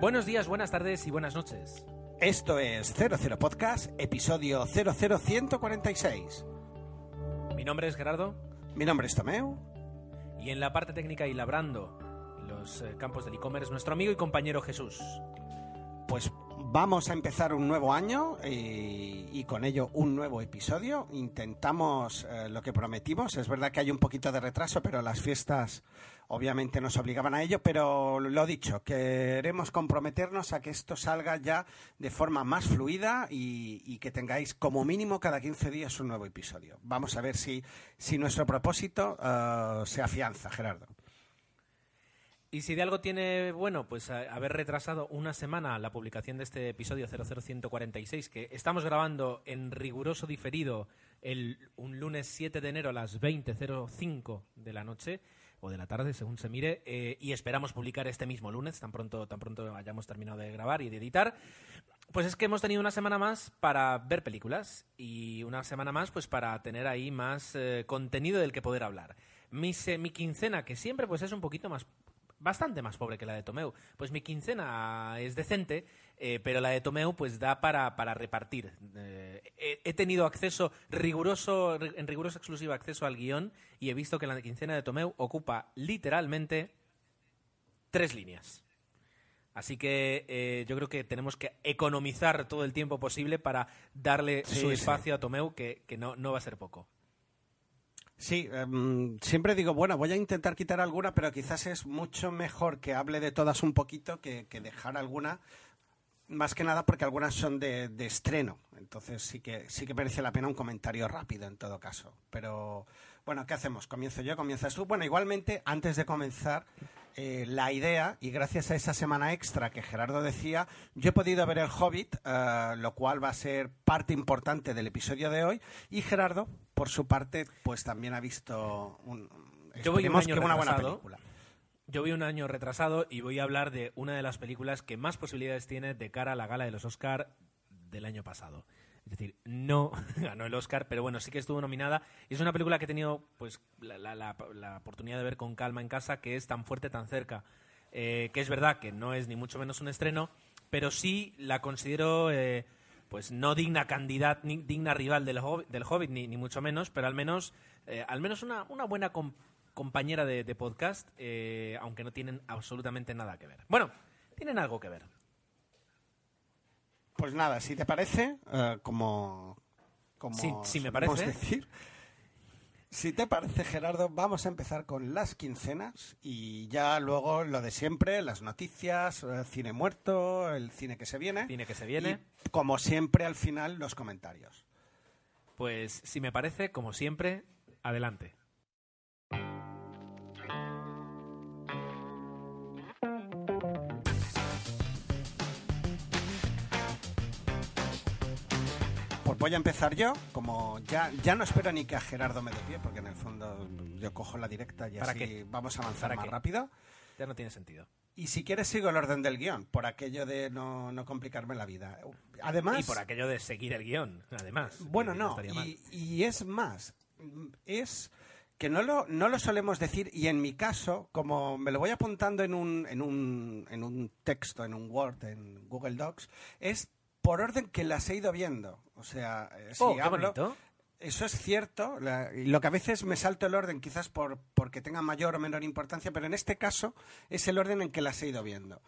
Buenos días, buenas tardes y buenas noches. Esto es 00 Podcast, episodio 00146. Mi nombre es Gerardo Mi nombre es Tomeu. y en la parte técnica y labrando los eh, campos del e-commerce nuestro amigo y compañero Jesús. Vamos a empezar un nuevo año y, y con ello un nuevo episodio. Intentamos eh, lo que prometimos. Es verdad que hay un poquito de retraso, pero las fiestas obviamente nos obligaban a ello. Pero lo dicho, queremos comprometernos a que esto salga ya de forma más fluida y, y que tengáis como mínimo cada 15 días un nuevo episodio. Vamos a ver si, si nuestro propósito eh, se afianza, Gerardo. Y si de algo tiene bueno, pues haber retrasado una semana la publicación de este episodio 00146, que estamos grabando en riguroso diferido el, un lunes 7 de enero a las 20.05 de la noche o de la tarde, según se mire, eh, y esperamos publicar este mismo lunes, tan pronto, tan pronto hayamos terminado de grabar y de editar. Pues es que hemos tenido una semana más para ver películas y una semana más pues para tener ahí más eh, contenido del que poder hablar. Mi, se- mi quincena, que siempre pues es un poquito más bastante más pobre que la de Tomeu. Pues mi quincena es decente, eh, pero la de Tomeu pues da para, para repartir. Eh, he, he tenido acceso riguroso, en riguroso exclusivo acceso al guion y he visto que la quincena de Tomeu ocupa literalmente tres líneas. Así que eh, yo creo que tenemos que economizar todo el tiempo posible para darle Sí, su sí. espacio a Tomeu, que, que no, no va a ser poco. Sí, em, siempre digo, bueno, voy a intentar quitar alguna, pero quizás es mucho mejor que hable de todas un poquito que, que dejar alguna, más que nada porque algunas son de, de estreno. Entonces sí que, sí que merece la pena un comentario rápido en todo caso. Pero bueno, ¿qué hacemos? ¿Comienzo yo? ¿Comienzas tú? Bueno, igualmente, antes de comenzar, eh, la idea, y gracias a esa semana extra que Gerardo decía, yo he podido ver El Hobbit, eh, lo cual va a ser parte importante del episodio de hoy, y Gerardo, por su parte, pues también ha visto un, Yo voy un año que una buena retrasado. película. Yo voy un año retrasado y voy a hablar de una de las películas que más posibilidades tiene de cara a la gala de los Oscar del año pasado. Es decir, no ganó el Oscar, pero bueno, sí que estuvo nominada. Y es una película que he tenido pues, la, la- la- la oportunidad de ver con calma en casa, que es tan fuerte, tan cerca. Eh, que es verdad que no es ni mucho menos un estreno, pero sí la considero eh, pues no digna candidata, ni digna rival del Hobbit, del Hobbit ni, ni mucho menos, pero al menos, eh, al menos una, una buena com- compañera de, de podcast, aunque no tienen absolutamente nada que ver. Bueno, tienen algo que ver. Pues nada, si te parece, eh, como, como Sí, sí me solemos parece. decir, si te parece, Gerardo, vamos a empezar con las quincenas y ya luego lo de siempre, las noticias, eh, cine muerto, el cine que se viene. Cine que se viene. Y, como siempre, al final, los comentarios. Pues si me parece, como siempre, adelante. Pues voy a empezar yo, como ya, ya no espero ni que a Gerardo me dé pie, porque en el fondo yo cojo la directa y ¿Para así qué? vamos a avanzar ¿Para más qué? rápido. Ya no tiene sentido. Y si quieres sigo el orden del guion, por aquello de no, no complicarme la vida. Además, Y por aquello de seguir el guion, además. bueno, no, y es más, es que no lo, no lo solemos decir y en mi caso, como me lo voy apuntando en un, en un, en un texto, en un Word, en Google Docs, es por orden que las he ido viendo. O sea, eh, si Oh, qué hablo, bonito. eso es cierto. la- y lo que a veces me salto el orden, quizás por porque tenga mayor o menor importancia, pero en este caso es el orden en que las he ido viendo.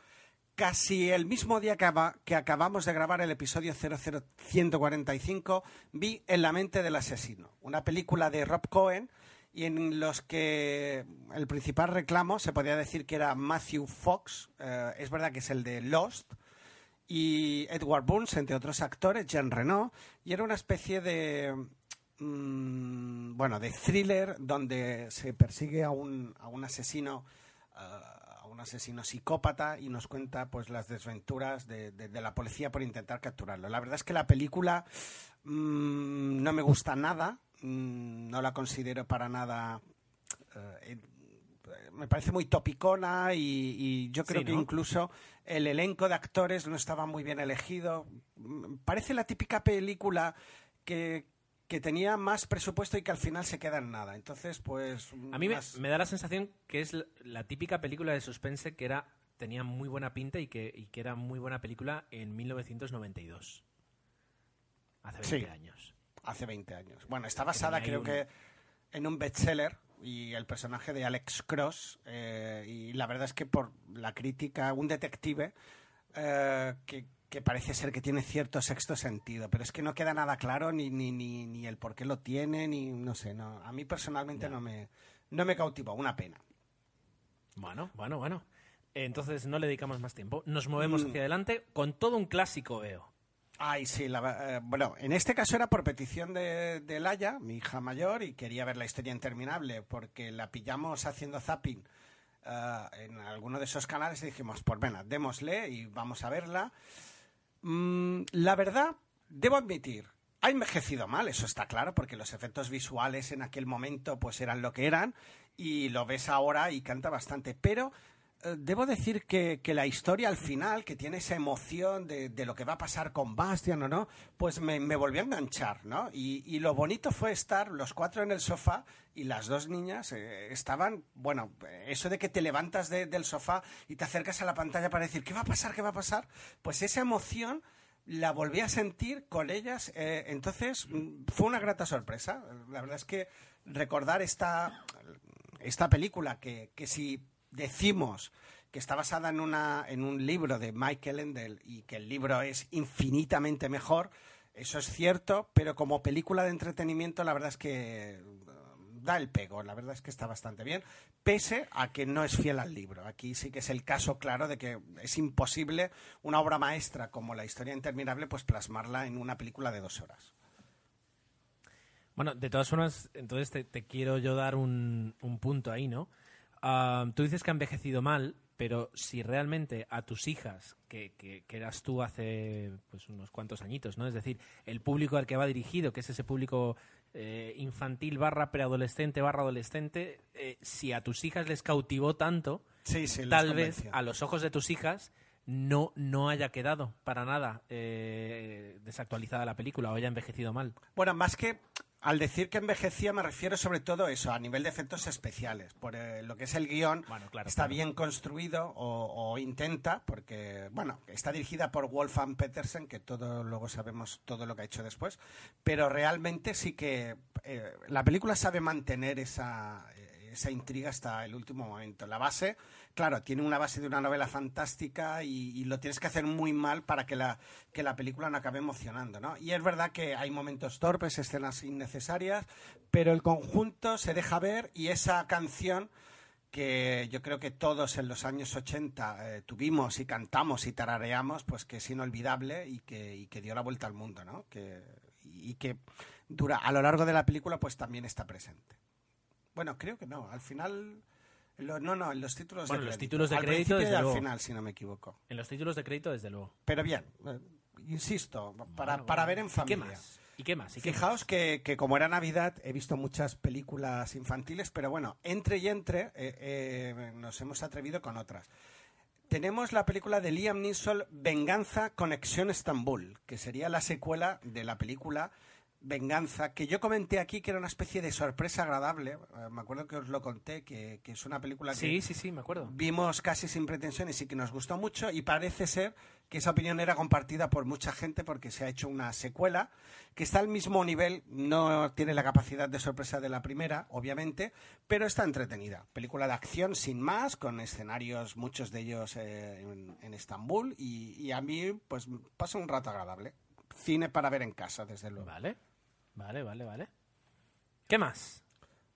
Casi el mismo día que, aba- que acabamos de grabar el episodio 00145, vi En la mente del asesino, una película de Rob Cohen y en los que el principal reclamo se podría decir que era Matthew Fox, eh, es verdad que es el de Lost, y Edward Burns, entre otros actores, Jean Reno, y era una especie de mm, bueno, de thriller donde se persigue a un, a un asesino ah, a un asesino psicópata y nos cuenta pues las desventuras de, de- de la policía por intentar capturarlo. La verdad es que la película mm, no me gusta nada, mm, no la considero para nada eh, me parece muy topicona y, y yo creo Sí, que incluso el elenco de actores no estaba muy bien elegido. Parece la típica película que, que tenía más presupuesto y que al final se queda en nada. Entonces, pues... A mí me, más- me da la sensación que es la, la típica película de suspense que era tenía muy buena pinta y que, y que era muy buena película en 1992. Hace 20 Sí. años. Hace 20 años. Bueno, está basada creo un- que en un bestseller y el personaje de Alex Cross. eh, y la verdad es que por la crítica, un detective eh, que, que parece ser que tiene cierto sexto sentido, pero es que no queda nada claro ni, ni, ni, ni el por qué lo tiene, ni no sé. No, a mí personalmente no me, no me cautivó, una pena. Bueno, bueno, bueno. Entonces no le dedicamos más tiempo. Nos movemos Mm. hacia adelante con todo un clásico, veo. Ay, sí, la- eh, bueno, en este caso era por petición de, de Laia, mi hija mayor, y quería ver la historia interminable, porque la pillamos haciendo zapping eh, en alguno de esos canales y dijimos, pues venga, démosle y vamos a verla. Mm, la verdad, debo admitir, ha envejecido mal, eso está claro, porque los efectos visuales en aquel momento pues eran lo que eran, y lo ves ahora y canta bastante, pero debo decir que, que la historia al final, que tiene esa emoción de, de lo que va a pasar con Bastian o no, pues me, me volvió a enganchar, ¿no? Y, y lo bonito fue estar los cuatro en el sofá y las dos niñas eh, estaban, bueno, eso de que te levantas de- del sofá y te acercas a la pantalla para decir, ¿qué va a pasar? ¿Qué va a pasar? Pues esa emoción la volví a sentir con ellas, eh, entonces mm, fue una grata sorpresa. La verdad es que recordar esta, esta película que, que si decimos que está basada en, una, en un libro de Michael Endel y que el libro es infinitamente mejor, eso es cierto, pero como película de entretenimiento la verdad es que eh, da el pego, la verdad es que está bastante bien, pese a que no es fiel al libro. Aquí sí que es el caso claro de que es imposible una obra maestra como la historia interminable pues plasmarla en una película de dos horas. Bueno, de todas formas, entonces te, te quiero yo dar un, un punto ahí, ¿no? Ah, tú dices que ha envejecido mal, pero si realmente a tus hijas, que, que, que eras tú hace pues unos cuantos añitos, ¿no? Es decir, el público al que va dirigido, que es ese público eh, infantil barra preadolescente barra adolescente, eh, si a tus hijas les cautivó tanto, Sí, sí, tal vez a los ojos de tus hijas no, no haya quedado para nada eh, desactualizada la película o haya envejecido mal. Bueno, más que al decir que envejecía me refiero sobre todo a eso, a nivel de efectos especiales. Por eh, lo que es el guion, Bueno, claro, está claro. bien construido o, o intenta, porque, bueno, está dirigida por Wolfgang Petersen, que todo luego sabemos todo lo que ha hecho después, pero realmente sí que eh, la película sabe mantener esa, eh, esa intriga hasta el último momento. La base, claro, tiene una base de una novela fantástica y, lo tienes que hacer muy mal para que la, que la película no acabe emocionando, ¿no? Y es verdad que hay momentos torpes, escenas innecesarias, pero el conjunto se deja ver y esa canción que yo creo que todos en los años 80 eh, tuvimos y cantamos y tarareamos, pues que es inolvidable y que, que dio la vuelta al mundo, ¿no? Y que dura a lo largo de la película pues también está presente. Bueno, creo que no, al final... lo- no, no, en los títulos Bueno, de los crédito. títulos de Al crédito, principio y al luego. final, si no me equivoco. En los títulos de crédito, desde luego. Pero bien, eh, insisto, para, Bueno, para ver en ¿Y qué familia. más? ¿Y qué más? ¿Y qué Fijaos que, que como era Navidad he visto muchas películas infantiles, pero bueno, entre y entre eh, eh, nos hemos atrevido con otras. Tenemos la película de Liam Neeson, Venganza, Conexión Estambul, que sería la secuela de la película Venganza, que yo comenté aquí que era una especie de sorpresa agradable. Eh, me acuerdo que os lo conté, que, que es una película que Sí, sí, sí, me acuerdo. vimos casi sin pretensiones y que nos gustó mucho y parece ser que esa opinión era compartida por mucha gente porque se ha hecho una secuela que está al mismo nivel, no tiene la capacidad de sorpresa de la primera, obviamente, pero está entretenida. Película de acción sin más, con escenarios, muchos de ellos eh, en, en Estambul y, y a mí pues pasa un rato agradable. Cine para ver en casa, desde luego. Vale, vale, vale, vale. ¿Qué más?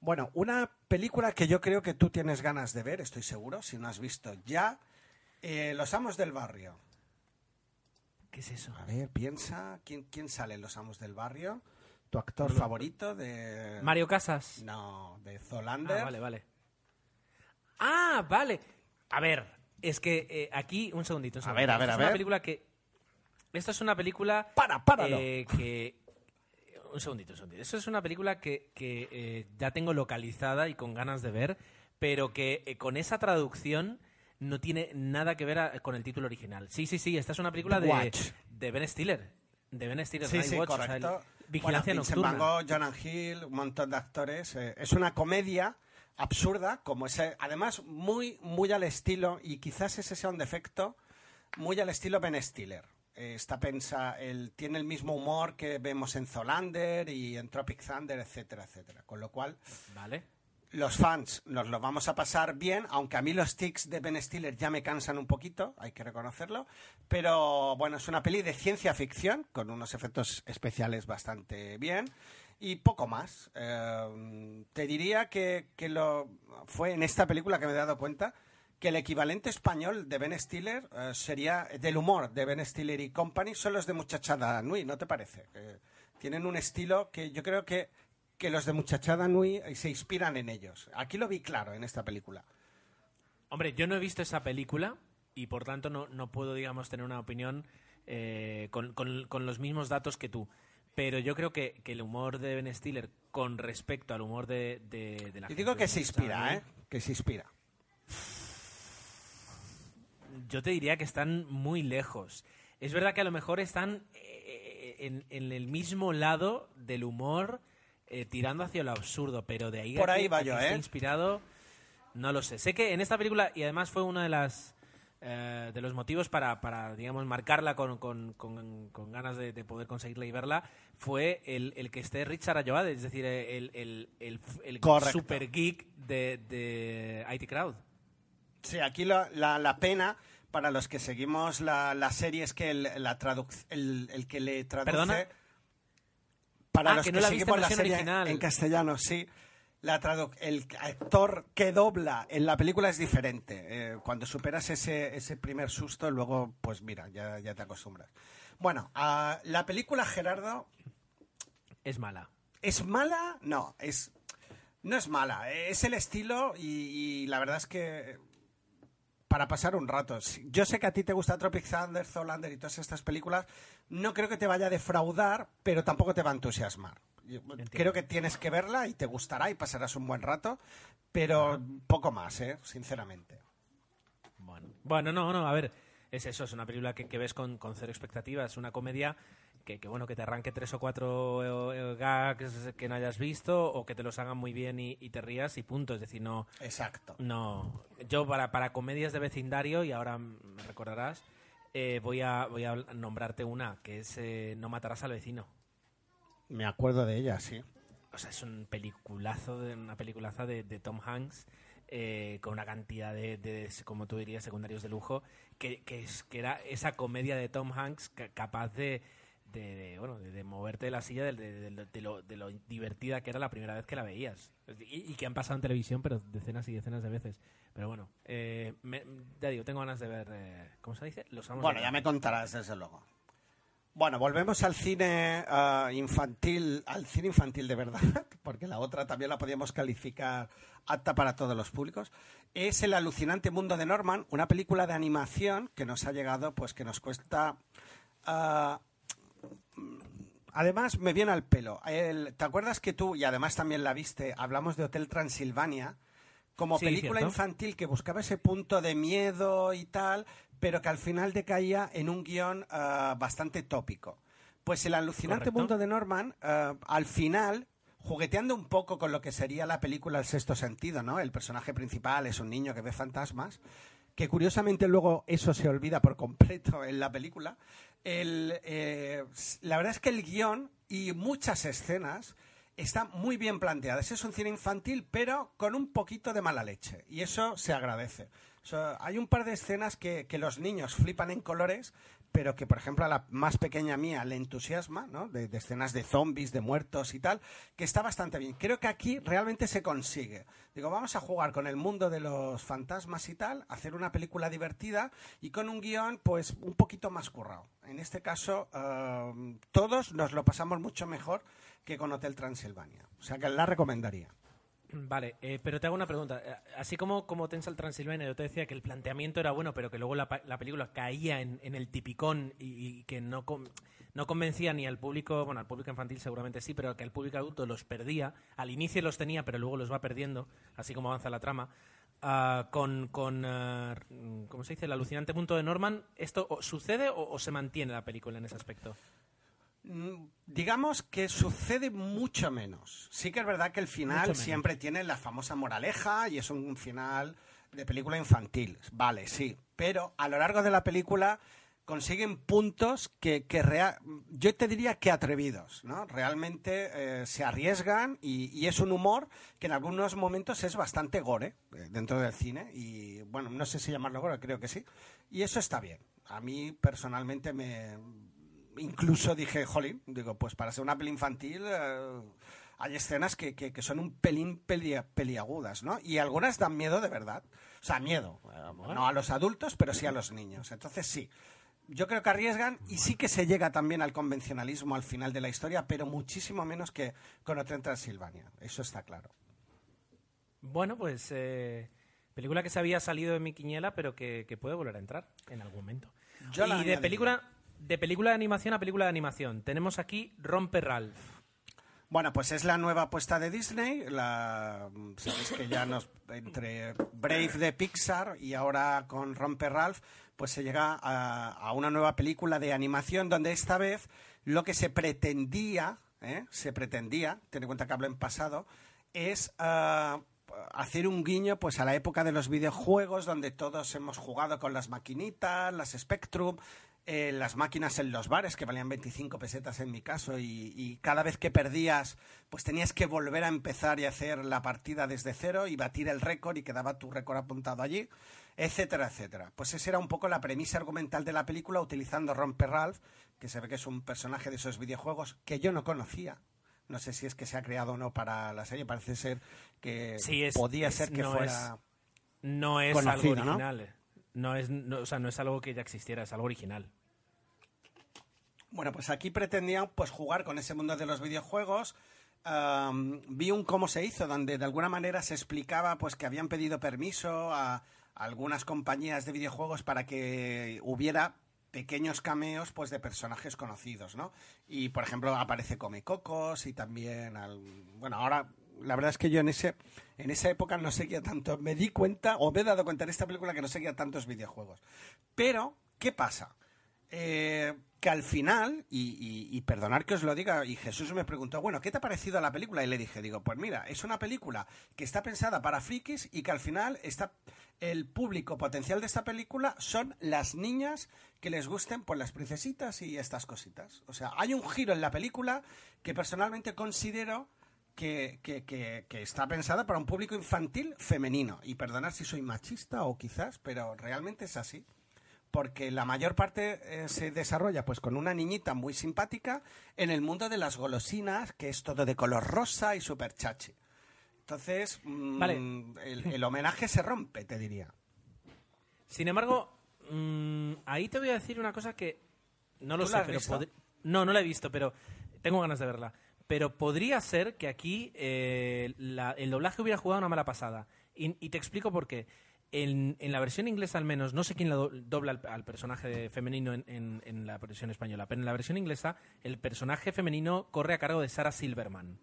Bueno, una película que yo creo que tú tienes ganas de ver, estoy seguro, si no has visto ya, eh, Los Amos del Barrio. ¿Qué es eso? A ver, piensa, ¿quién, quién sale en Los Amos del Barrio? ¿Tu actor favorito de...? Mario Casas. No, de Ah, Zolander. vale, vale. Ah, vale. A ver, es que eh, aquí, un segundito. un A ver, a ver, Esta a es una ver. película que. Esto es una película. Para, páralo. eh, que. Un segundito, un segundito. Esto es una película que, que, eh, ya tengo localizada y con ganas de ver, pero que eh, con esa traducción no tiene nada que ver a- con el título original. Sí, sí, sí. Esta es una película de, Watch. de Ben Stiller. De Ben Stiller. Sí, sí, o sea, el-. Vigilancia Bueno, Vincent nocturna. Gogh, Jonah Hill, un montón de actores. eh, es una comedia absurda, como ese, además muy, muy al estilo, y quizás ese sea un defecto, muy al estilo Ben Stiller. Eh, Está pensa, él tiene el mismo humor que vemos en Zolander y en Tropic Thunder, etcétera, etcétera. Con lo cual, Vale. los fans nos lo vamos a pasar bien, aunque a mí los tics de Ben Stiller ya me cansan un poquito, hay que reconocerlo. Pero bueno, es una peli de ciencia ficción, con unos efectos especiales bastante bien. Y poco más. Eh, te diría que, que lo fue en esta película que me he dado cuenta que el equivalente español de Ben Stiller eh, sería del humor de Ben Stiller y Company son los de Muchachada Nui, ¿no te parece? Eh, tienen un estilo que yo creo que, que los de Muchachada Nui eh, se inspiran en ellos. Aquí lo vi claro en esta película. Hombre, yo no he visto esa película y por tanto no, no puedo, digamos, tener una opinión eh, con, con- con los mismos datos que tú. Pero yo creo que, que el humor de Ben Stiller con respecto al humor de, de, de la Y digo gente que de se inspira, ¿eh? Que se inspira. Yo te diría que están muy lejos. Es verdad que a lo mejor están eh, en, en el mismo lado del humor eh, tirando hacia lo absurdo, pero de ahí a Por ahí que- va a que yo, esté ¿eh? inspirado, no lo sé. Sé que en esta película, y además fue una de las eh, de los motivos para, para digamos, marcarla con, con- con- con ganas de, de poder conseguirla y verla, fue el, el que esté Richard Ayoade, es decir, el, el, el, el super geek de, de IT Crowd. Sí, aquí lo- la, la pena para los que seguimos la, la serie es que el, la traduc- el, el que le traduce... ¿Perdona? Para Ah, los que que, no la viste en seguimos la serie original. en castellano, sí. La el actor que dobla en la película es diferente. Eh, cuando superas ese, ese primer susto, luego, pues mira, ya, ya te acostumbras. Bueno, la película, Gerardo, Es mala. ¿Es mala? No, es no es mala. Es el estilo y, y la verdad es que para pasar un rato. Yo sé que a ti te gusta Tropic Thunder, Zoolander y todas estas películas. No creo que te vaya a defraudar, pero tampoco te va a entusiasmar. Yo Creo que tienes que verla y te gustará y pasarás un buen rato, pero poco más, ¿eh? sinceramente. Bueno, bueno, no, no, a ver, es eso, es una película que, que ves con, con cero expectativas, es una comedia que, que, bueno, que te arranque tres o cuatro eh, eh, gags que no hayas visto o que te los hagan muy bien y, y te rías y punto, es decir, no, Exacto. no, yo para, para comedias de vecindario, y ahora me recordarás, eh, voy, a, voy a nombrarte una, que es eh, No matarás al vecino. Me acuerdo de ella, sí. O sea, es un peliculazo, de, una peliculaza de, de Tom Hanks eh, con una cantidad de, de, como tú dirías, secundarios de lujo, que, que, es, que era esa comedia de Tom Hanks ca- capaz de, de, de, bueno, de, de moverte de la silla de, lo, de lo divertida que era la primera vez que la veías. Y, y que han pasado en televisión, pero decenas y decenas de veces. Pero bueno, eh, me- ya digo, tengo ganas de ver, eh, ¿cómo se dice? Los amos Bueno, ya me contarás, desde luego. Bueno, volvemos al cine ah, infantil, al cine infantil de verdad, porque la otra también la podíamos calificar apta para todos los públicos. Es El alucinante mundo de Norman, una película de animación que nos ha llegado, pues que nos cuesta. ah, además, me viene al pelo. El- ¿Te acuerdas que tú, y además también la viste, hablamos de Hotel Transilvania? Como Sí, película cierto. infantil que buscaba ese punto de miedo y tal, pero que al final decaía en un guion ah, bastante tópico. Pues el alucinante Correcto. mundo de Norman, ah, al final, jugueteando un poco con lo que sería la película El sexto sentido, ¿no? El personaje principal es un niño que ve fantasmas, que curiosamente luego eso se olvida por completo en la película. El, eh, la verdad es que el guion y muchas escenas están muy bien planteadas. Es un cine infantil, pero con un poquito de mala leche. Y eso se agradece. Hay un par de escenas que los niños flipan en colores, pero que, por ejemplo, a la más pequeña mía le entusiasma, ¿no? De, escenas de zombies, de muertos y tal, que está bastante bien. Creo que aquí realmente se consigue. Digo, vamos a jugar con el mundo de los fantasmas y tal, hacer una película divertida y con un guion, pues, un poquito más currado. En este caso, eh, todos nos lo pasamos mucho mejor que con Hotel Transilvania. O sea, que la recomendaría. Vale, eh, pero te hago una pregunta. Eh, Así como, como Tensa el Transilvania, yo te decía que el planteamiento era bueno, pero que luego la, la película caía en, en el tipicón y, que no, con- no convencía ni al público, bueno, al público infantil seguramente sí, pero que al público adulto los perdía. Al inicio los tenía, pero luego los va perdiendo, así como avanza la trama. Ah, con, con ah, ¿cómo se dice? El alucinante punto de Norman, ¿esto sucede o, o se mantiene la película en ese aspecto? Mm, Digamos que sucede mucho menos. Sí que es verdad que el final siempre tiene la famosa moraleja y es un final de película infantil. Vale, sí. Pero a lo largo de la película consiguen puntos que, que rea- yo te diría que atrevidos, ¿no? Realmente eh, se arriesgan y, y es un humor que en algunos momentos es bastante gore eh, dentro del cine y bueno, no sé si llamarlo gore, creo que sí. Y eso está bien. A mí personalmente me incluso dije, jolín, digo, pues para ser una peli infantil eh, hay escenas que, que- que son un pelín peli- peliagudas, ¿no? Y algunas dan miedo de verdad. O sea, miedo. eh, no a los adultos, pero sí a los niños. Entonces sí. Yo creo que arriesgan y sí que se llega también al convencionalismo al final de la historia, pero muchísimo menos que con Hotel Transilvania. Eso está claro. Bueno, pues eh, película que se había salido de mi quiniela, pero que, que puede volver a entrar en algún momento. Yo y de película, de película de animación a película de animación, tenemos aquí Rompe Ralph. Bueno, pues es la nueva apuesta de Disney. La, sabéis que ya nos entre Brave de Pixar y ahora con Romper Ralph, pues se llega a, a una nueva película de animación donde esta vez lo que se pretendía, ¿eh? se pretendía, ten en cuenta que hablo en pasado, es ah, hacer un guiño pues a la época de los videojuegos donde todos hemos jugado con las maquinitas, las Spectrum, eh, las máquinas en los bares que valían 25 pesetas en mi caso y, y cada vez que perdías pues tenías que volver a empezar y hacer la partida desde cero y batir el récord y quedaba tu récord apuntado allí, etcétera, etcétera. Pues esa era un poco la premisa argumental de la película utilizando Romper Ralph, que se ve que es un personaje de esos videojuegos que yo no conocía. No sé si es que se ha creado o no para la serie, parece ser que Sí, es- podía es- ser que no fuera... No es Conocido, algo original. ¿no? Es, no, o sea, no es algo que ya existiera, es algo original. Bueno, pues aquí pretendían pues jugar con ese mundo de los videojuegos. Am, vi un cómo se hizo, donde de alguna manera se explicaba pues que habían pedido permiso a, algunas compañías de videojuegos para que hubiera pequeños cameos pues de personajes conocidos, ¿no? Y por ejemplo aparece Come Cocos y también al, bueno, ahora la verdad es que yo en ese en esa época no seguía tanto, me di cuenta o me he dado cuenta en esta película que no seguía tantos videojuegos. Pero ¿qué pasa? Eh, que al final, y, y- perdonar que os lo diga, y Jesús me preguntó, bueno, ¿qué te ha parecido la película? Y le dije, digo, pues mira, es una película que está pensada para frikis y que al final está el público potencial de esta película son las niñas que les gusten pues las princesitas y estas cositas. O sea, hay un giro en la película que personalmente considero que, que- que- que está pensada para un público infantil femenino. Y perdonar si soy machista o quizás, pero realmente es así porque la mayor parte eh, se desarrolla pues con una niñita muy simpática en el mundo de las golosinas, que es todo de color rosa y súper chachi. Entonces, mm, Vale. el, el homenaje se rompe, te diría. Sin embargo, mm, ahí te voy a decir una cosa que no lo ¿Tú sé, pero pod- no, no la he visto, pero tengo ganas de verla. Pero podría ser que aquí eh, la- el doblaje hubiera jugado una mala pasada. Y, y te explico por qué. En, en la versión inglesa, al menos, no sé quién la do- dobla al, al personaje femenino en, en- en la versión española, pero en la versión inglesa, el personaje femenino corre a cargo de Sarah Silverman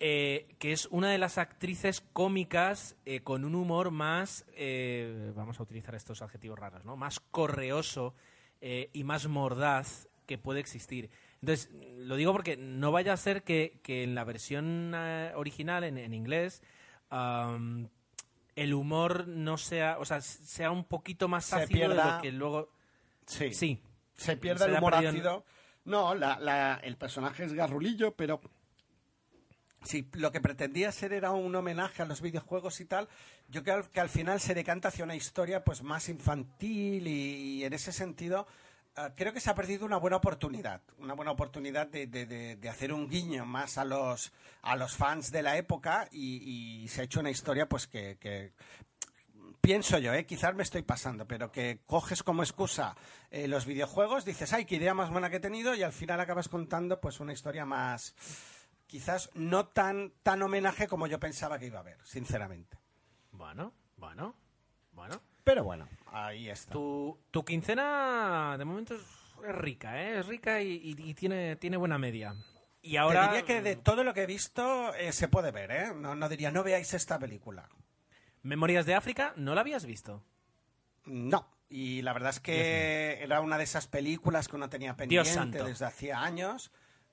eh, que es una de las actrices cómicas eh, con un humor más, eh, vamos a utilizar estos adjetivos raros, ¿no? Más correoso y más mordaz que puede existir. Entonces, lo digo porque no vaya a ser que, que en la versión eh, original, en, en inglés, am, el humor no sea, o sea, sea un poquito más Se ácido de pierda- lo que luego... Sí. Sí. Se pierde Se el humor en- ácido. No, la- la- el personaje es garrulillo, pero si lo que pretendía ser era un homenaje a los videojuegos y tal, yo creo que al final se decanta hacia una historia pues más infantil y, y en ese sentido creo que se ha perdido una buena oportunidad, una buena oportunidad de, de- de- de hacer un guiño más a los a los fans de la época y, y se ha hecho una historia pues que, que pienso yo, ¿eh? quizás me estoy pasando, pero que coges como excusa eh, los videojuegos, dices, ay, qué idea más buena que he tenido, y al final acabas contando pues una historia más, quizás no tan, tan homenaje como yo pensaba que iba a haber, sinceramente. Bueno, bueno, bueno. Pero bueno, ahí está. Tu, tu quincena de momento es, rica, ¿eh? Es rica y, y- y tiene, tiene buena media. Y ahora... Te diría que de todo lo que he visto eh, se puede ver, ¿eh? No, no diría, no veáis esta película. Memorias de África, ¿no la habías visto? No. Y la verdad es que era una de esas películas que uno tenía pendiente desde hacía años.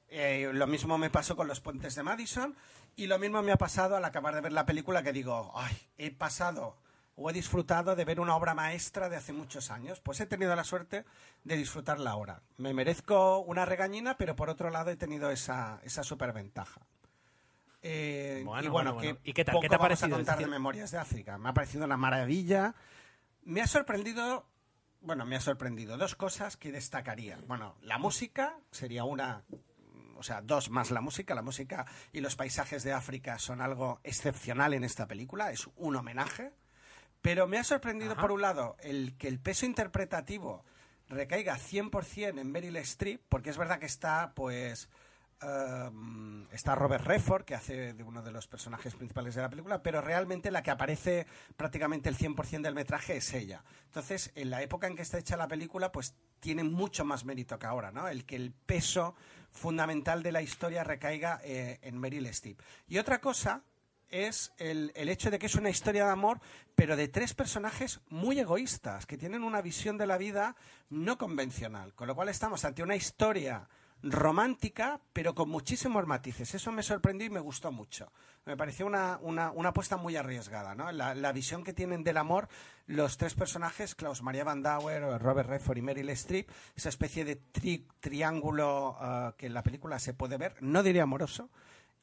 Eh, lo mismo me pasó con Los Puentes de Madison y lo mismo me ha pasado al acabar de ver la película que digo, ay, he pasado o he disfrutado de ver una obra maestra de hace muchos años. Pues he tenido la suerte de disfrutarla ahora. Me merezco una regañina, pero por otro lado he tenido esa, esa superventaja. Eh, y bueno, ¿Y qué tal? ¿Qué te ha parecido? Vamos a contar de Memorias de África. Me ha parecido una maravilla. Me ha sorprendido, bueno, me ha sorprendido dos cosas que destacaría. Bueno, la música sería una, o sea, dos más la música. La música y los paisajes de África son algo excepcional en esta película, es un homenaje. Pero me ha sorprendido, por un lado, el que el peso interpretativo recaiga 100% en Meryl Streep, porque es verdad que está, pues, Em, está Robert Redford, que hace de uno de los personajes principales de la película, pero realmente la que aparece prácticamente el 100% del metraje es ella. Entonces, en la época en que está hecha la película, pues tiene mucho más mérito que ahora, ¿no? El que el peso fundamental de la historia recaiga eh, en Meryl Streep. Y otra cosa es el, el, hecho de que es una historia de amor, pero de tres personajes muy egoístas, que tienen una visión de la vida no convencional. Con lo cual estamos ante una historia romántica, pero con muchísimos matices. Eso me sorprendió y me gustó mucho. Me pareció una, una, una apuesta muy arriesgada, ¿no? La, visión que tienen del amor los tres personajes, Klaus Maria Van Dauer, Robert Redford y Meryl Streep, esa especie de triángulo uh, que en la película se puede ver, no diría amoroso,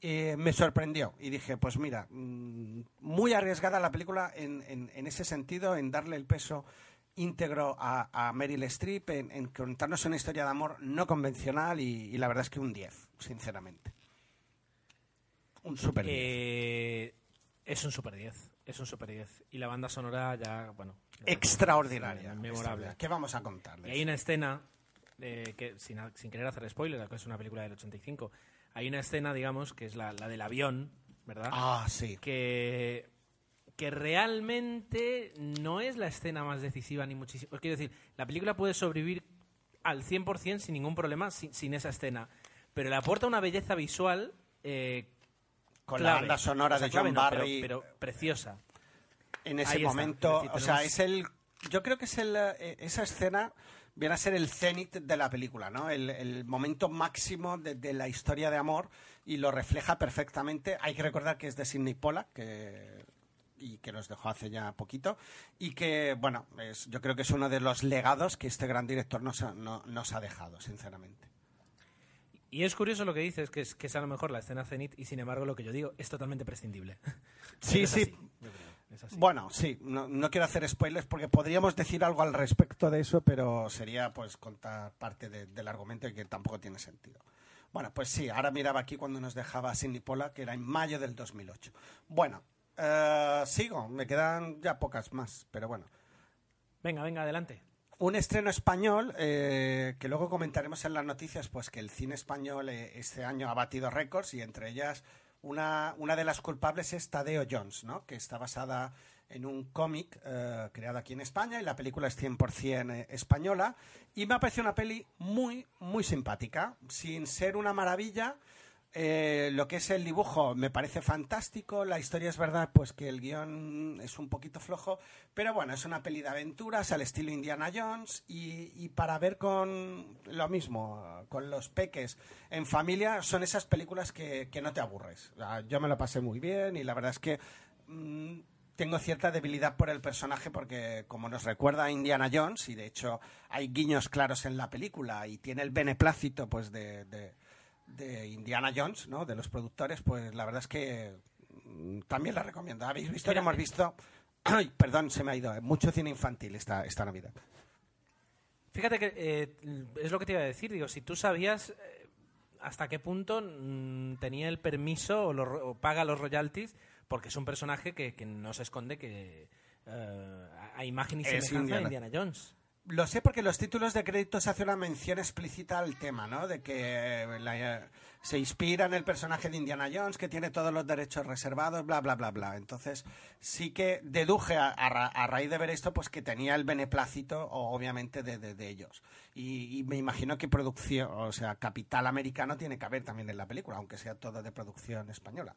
eh, me sorprendió y dije, pues mira, mm, muy arriesgada la película en, en, en, ese sentido, en darle el peso íntegro a, a Meryl Streep en, contarnos una historia de amor no convencional y, la verdad es que un 10, sinceramente. Un super 10. Eh, es un super 10, es un super 10. Y la banda sonora ya, bueno... Extraordinaria. Memorable. ¿Qué vamos a contarles? Y hay una escena, eh, que sin, sin, querer hacer spoiler, que es una película del 85, hay una escena, digamos, que es la, la del avión, ¿verdad? Ah, sí. Que que realmente no es la escena más decisiva ni muchísimo. Quiero decir, la película puede sobrevivir al 100% sin ningún problema sin, esa escena, pero le aporta una belleza visual eh, con la banda sonora de John Barry, pero, preciosa. En ese momento, o sea, es el yo creo que es el, eh, esa escena viene a ser el cenit de la película, ¿no? El, momento máximo de, de, la historia de amor y lo refleja perfectamente. Hay que recordar que es de Sidney Pollack, que y que nos dejó hace ya poquito y que, bueno, es, yo creo que es uno de los legados que este gran director nos ha, nos ha dejado, sinceramente. Y es curioso lo que dices, que es, que es a lo mejor la escena cenit y sin embargo lo que yo digo es totalmente prescindible. Sí, sí. Bueno, sí, no, no, quiero hacer spoilers porque podríamos decir algo al respecto de eso, pero sería pues contar parte del argumento y que tampoco tiene sentido. Bueno, pues sí, ahora miraba aquí cuando nos dejaba Sidney Pola, que era en mayo del 2008. Bueno, eh, sigo, me quedan ya pocas más, pero bueno. Venga, venga, adelante. Un estreno español eh, que luego comentaremos en las noticias, pues que el cine español eh, este año ha batido récords y entre ellas una, una de las culpables es Tadeo Jones, ¿no? que está basada en un cómic creado aquí en España y la película es 100% española y me ha parecido una peli muy, muy simpática, sin ser una maravilla eh, lo que es el dibujo me parece fantástico. La historia es verdad, pues que el guion es un poquito flojo. Pero bueno, es una peli de aventuras al estilo Indiana Jones. Y, para ver con lo mismo, con los peques en familia, son esas películas que, no te aburres. Yo me lo pasé muy bien y la verdad es que. Mm, tengo cierta debilidad por el personaje porque como nos recuerda Indiana Jones y de hecho hay guiños claros en la película y tiene el beneplácito pues de Indiana Jones, ¿no? De los productores, pues la verdad es que mm, también la recomiendo. ¿Habéis visto? hemos visto. Ay, perdón, se me ha ido. ¿eh? Mucho cine infantil esta, esta Navidad. Fíjate que eh, es lo que te iba a decir. Digo, si tú sabías eh, hasta qué punto mm, tenía el permiso o, paga los royalties, porque es un personaje que, no se esconde que a imagen y semejanza de Indiana Jones. Lo sé porque los títulos de crédito se hace una mención explícita al tema, ¿no? De que eh, se inspira en el personaje de Indiana Jones, que tiene todos los derechos reservados, bla, bla, bla, bla. Entonces, sí que deduje a, raíz de ver esto, pues que tenía el beneplácito, obviamente, de, ellos. Y, me imagino que producción, o sea, capital americano tiene que haber también en la película, aunque sea todo de producción española.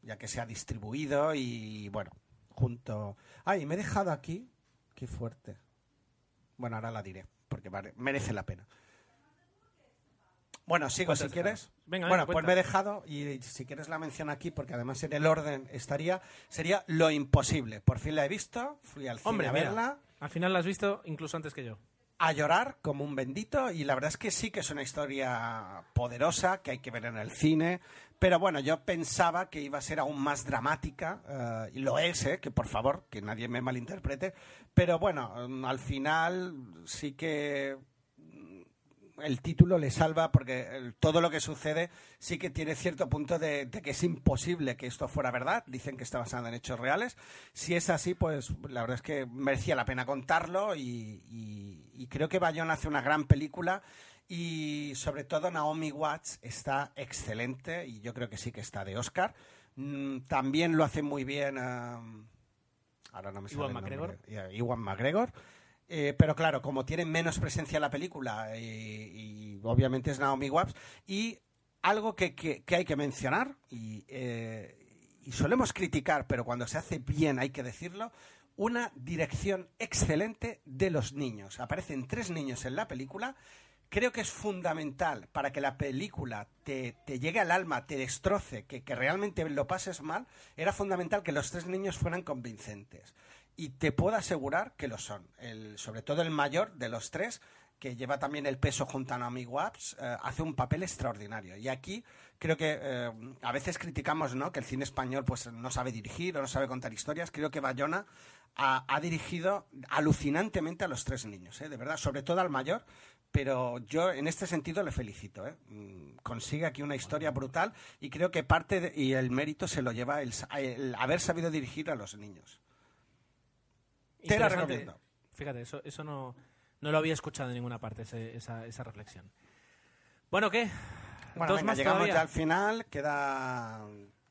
Ya que se ha distribuido y, bueno, junto... Ay, me he dejado aquí. Qué fuerte. Bueno, ahora la diré, porque merece la pena. Bueno, sigo si quieres. bueno, pues me he dejado y si quieres la mención aquí, porque además en el orden estaría, sería Lo Imposible. Por fin la he visto, fui al cine a verla. al final la has visto incluso antes que yo. A llorar como un bendito y la verdad es que sí que es una historia poderosa que hay que ver en el cine. Pero bueno, yo pensaba que iba a ser aún más dramática, eh, y lo es, eh, que por favor, que nadie me malinterprete. Pero bueno, al final sí que el título le salva porque todo lo que sucede sí que tiene cierto punto de, que es imposible que esto fuera verdad. Dicen que está basado en hechos reales. Si es así, pues la verdad es que merecía la pena contarlo y, creo que Bayona hace una gran película y sobre todo Naomi Watts está excelente y yo creo que sí que está de Oscar. Mm, también lo hace muy bien. Um, ahora no me Iwan McGregor. Iwan McGregor. Eh, pero claro, como tiene menos presencia en la película y, obviamente es Naomi Watts, y algo que, hay que mencionar eh, y, solemos criticar, pero cuando se hace bien hay que decirlo, una dirección excelente de los niños. Aparecen tres niños en la película. Creo que es fundamental para que la película te, llegue al alma, te destroce, que, que realmente lo pases mal. Era fundamental que los tres niños fueran convincentes y te puedo asegurar que lo son. El, sobre todo el mayor de los tres, que lleva también el peso junto a Naomi Watts, eh, hace un papel extraordinario. Y aquí creo que eh, a veces criticamos ¿no? que el cine español pues, no sabe dirigir o no sabe contar historias. Creo que Bayona ha, dirigido alucinantemente a los tres niños, ¿eh? de verdad, sobre todo al mayor. Pero yo en este sentido le felicito. Mm, consigue aquí una historia brutal y creo que parte y el mérito se lo lleva el haber sabido dirigir a los niños. Te la recomiendo. Fíjate, eso, eso no, no lo había escuchado en ninguna parte, esa, esa reflexión. Bueno, ¿qué? Bueno, llegamos ya al final. Queda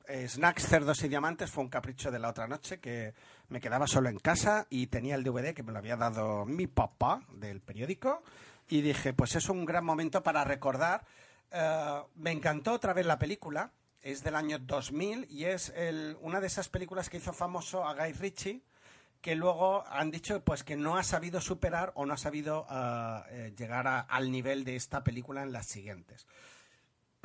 eh, Snacks, Cerdos y Diamantes. Fue un capricho de la otra noche que me quedaba solo en casa y tenía el DVD que me lo había dado mi papá del periódico. Y dije, pues es un gran momento para recordar. Eh, me encantó otra vez la película. Es del año 2000 y es el, una de esas películas que hizo famoso a Guy Ritchie que luego han dicho pues que no ha sabido superar o no ha sabido eh, llegar al nivel de esta película en las siguientes.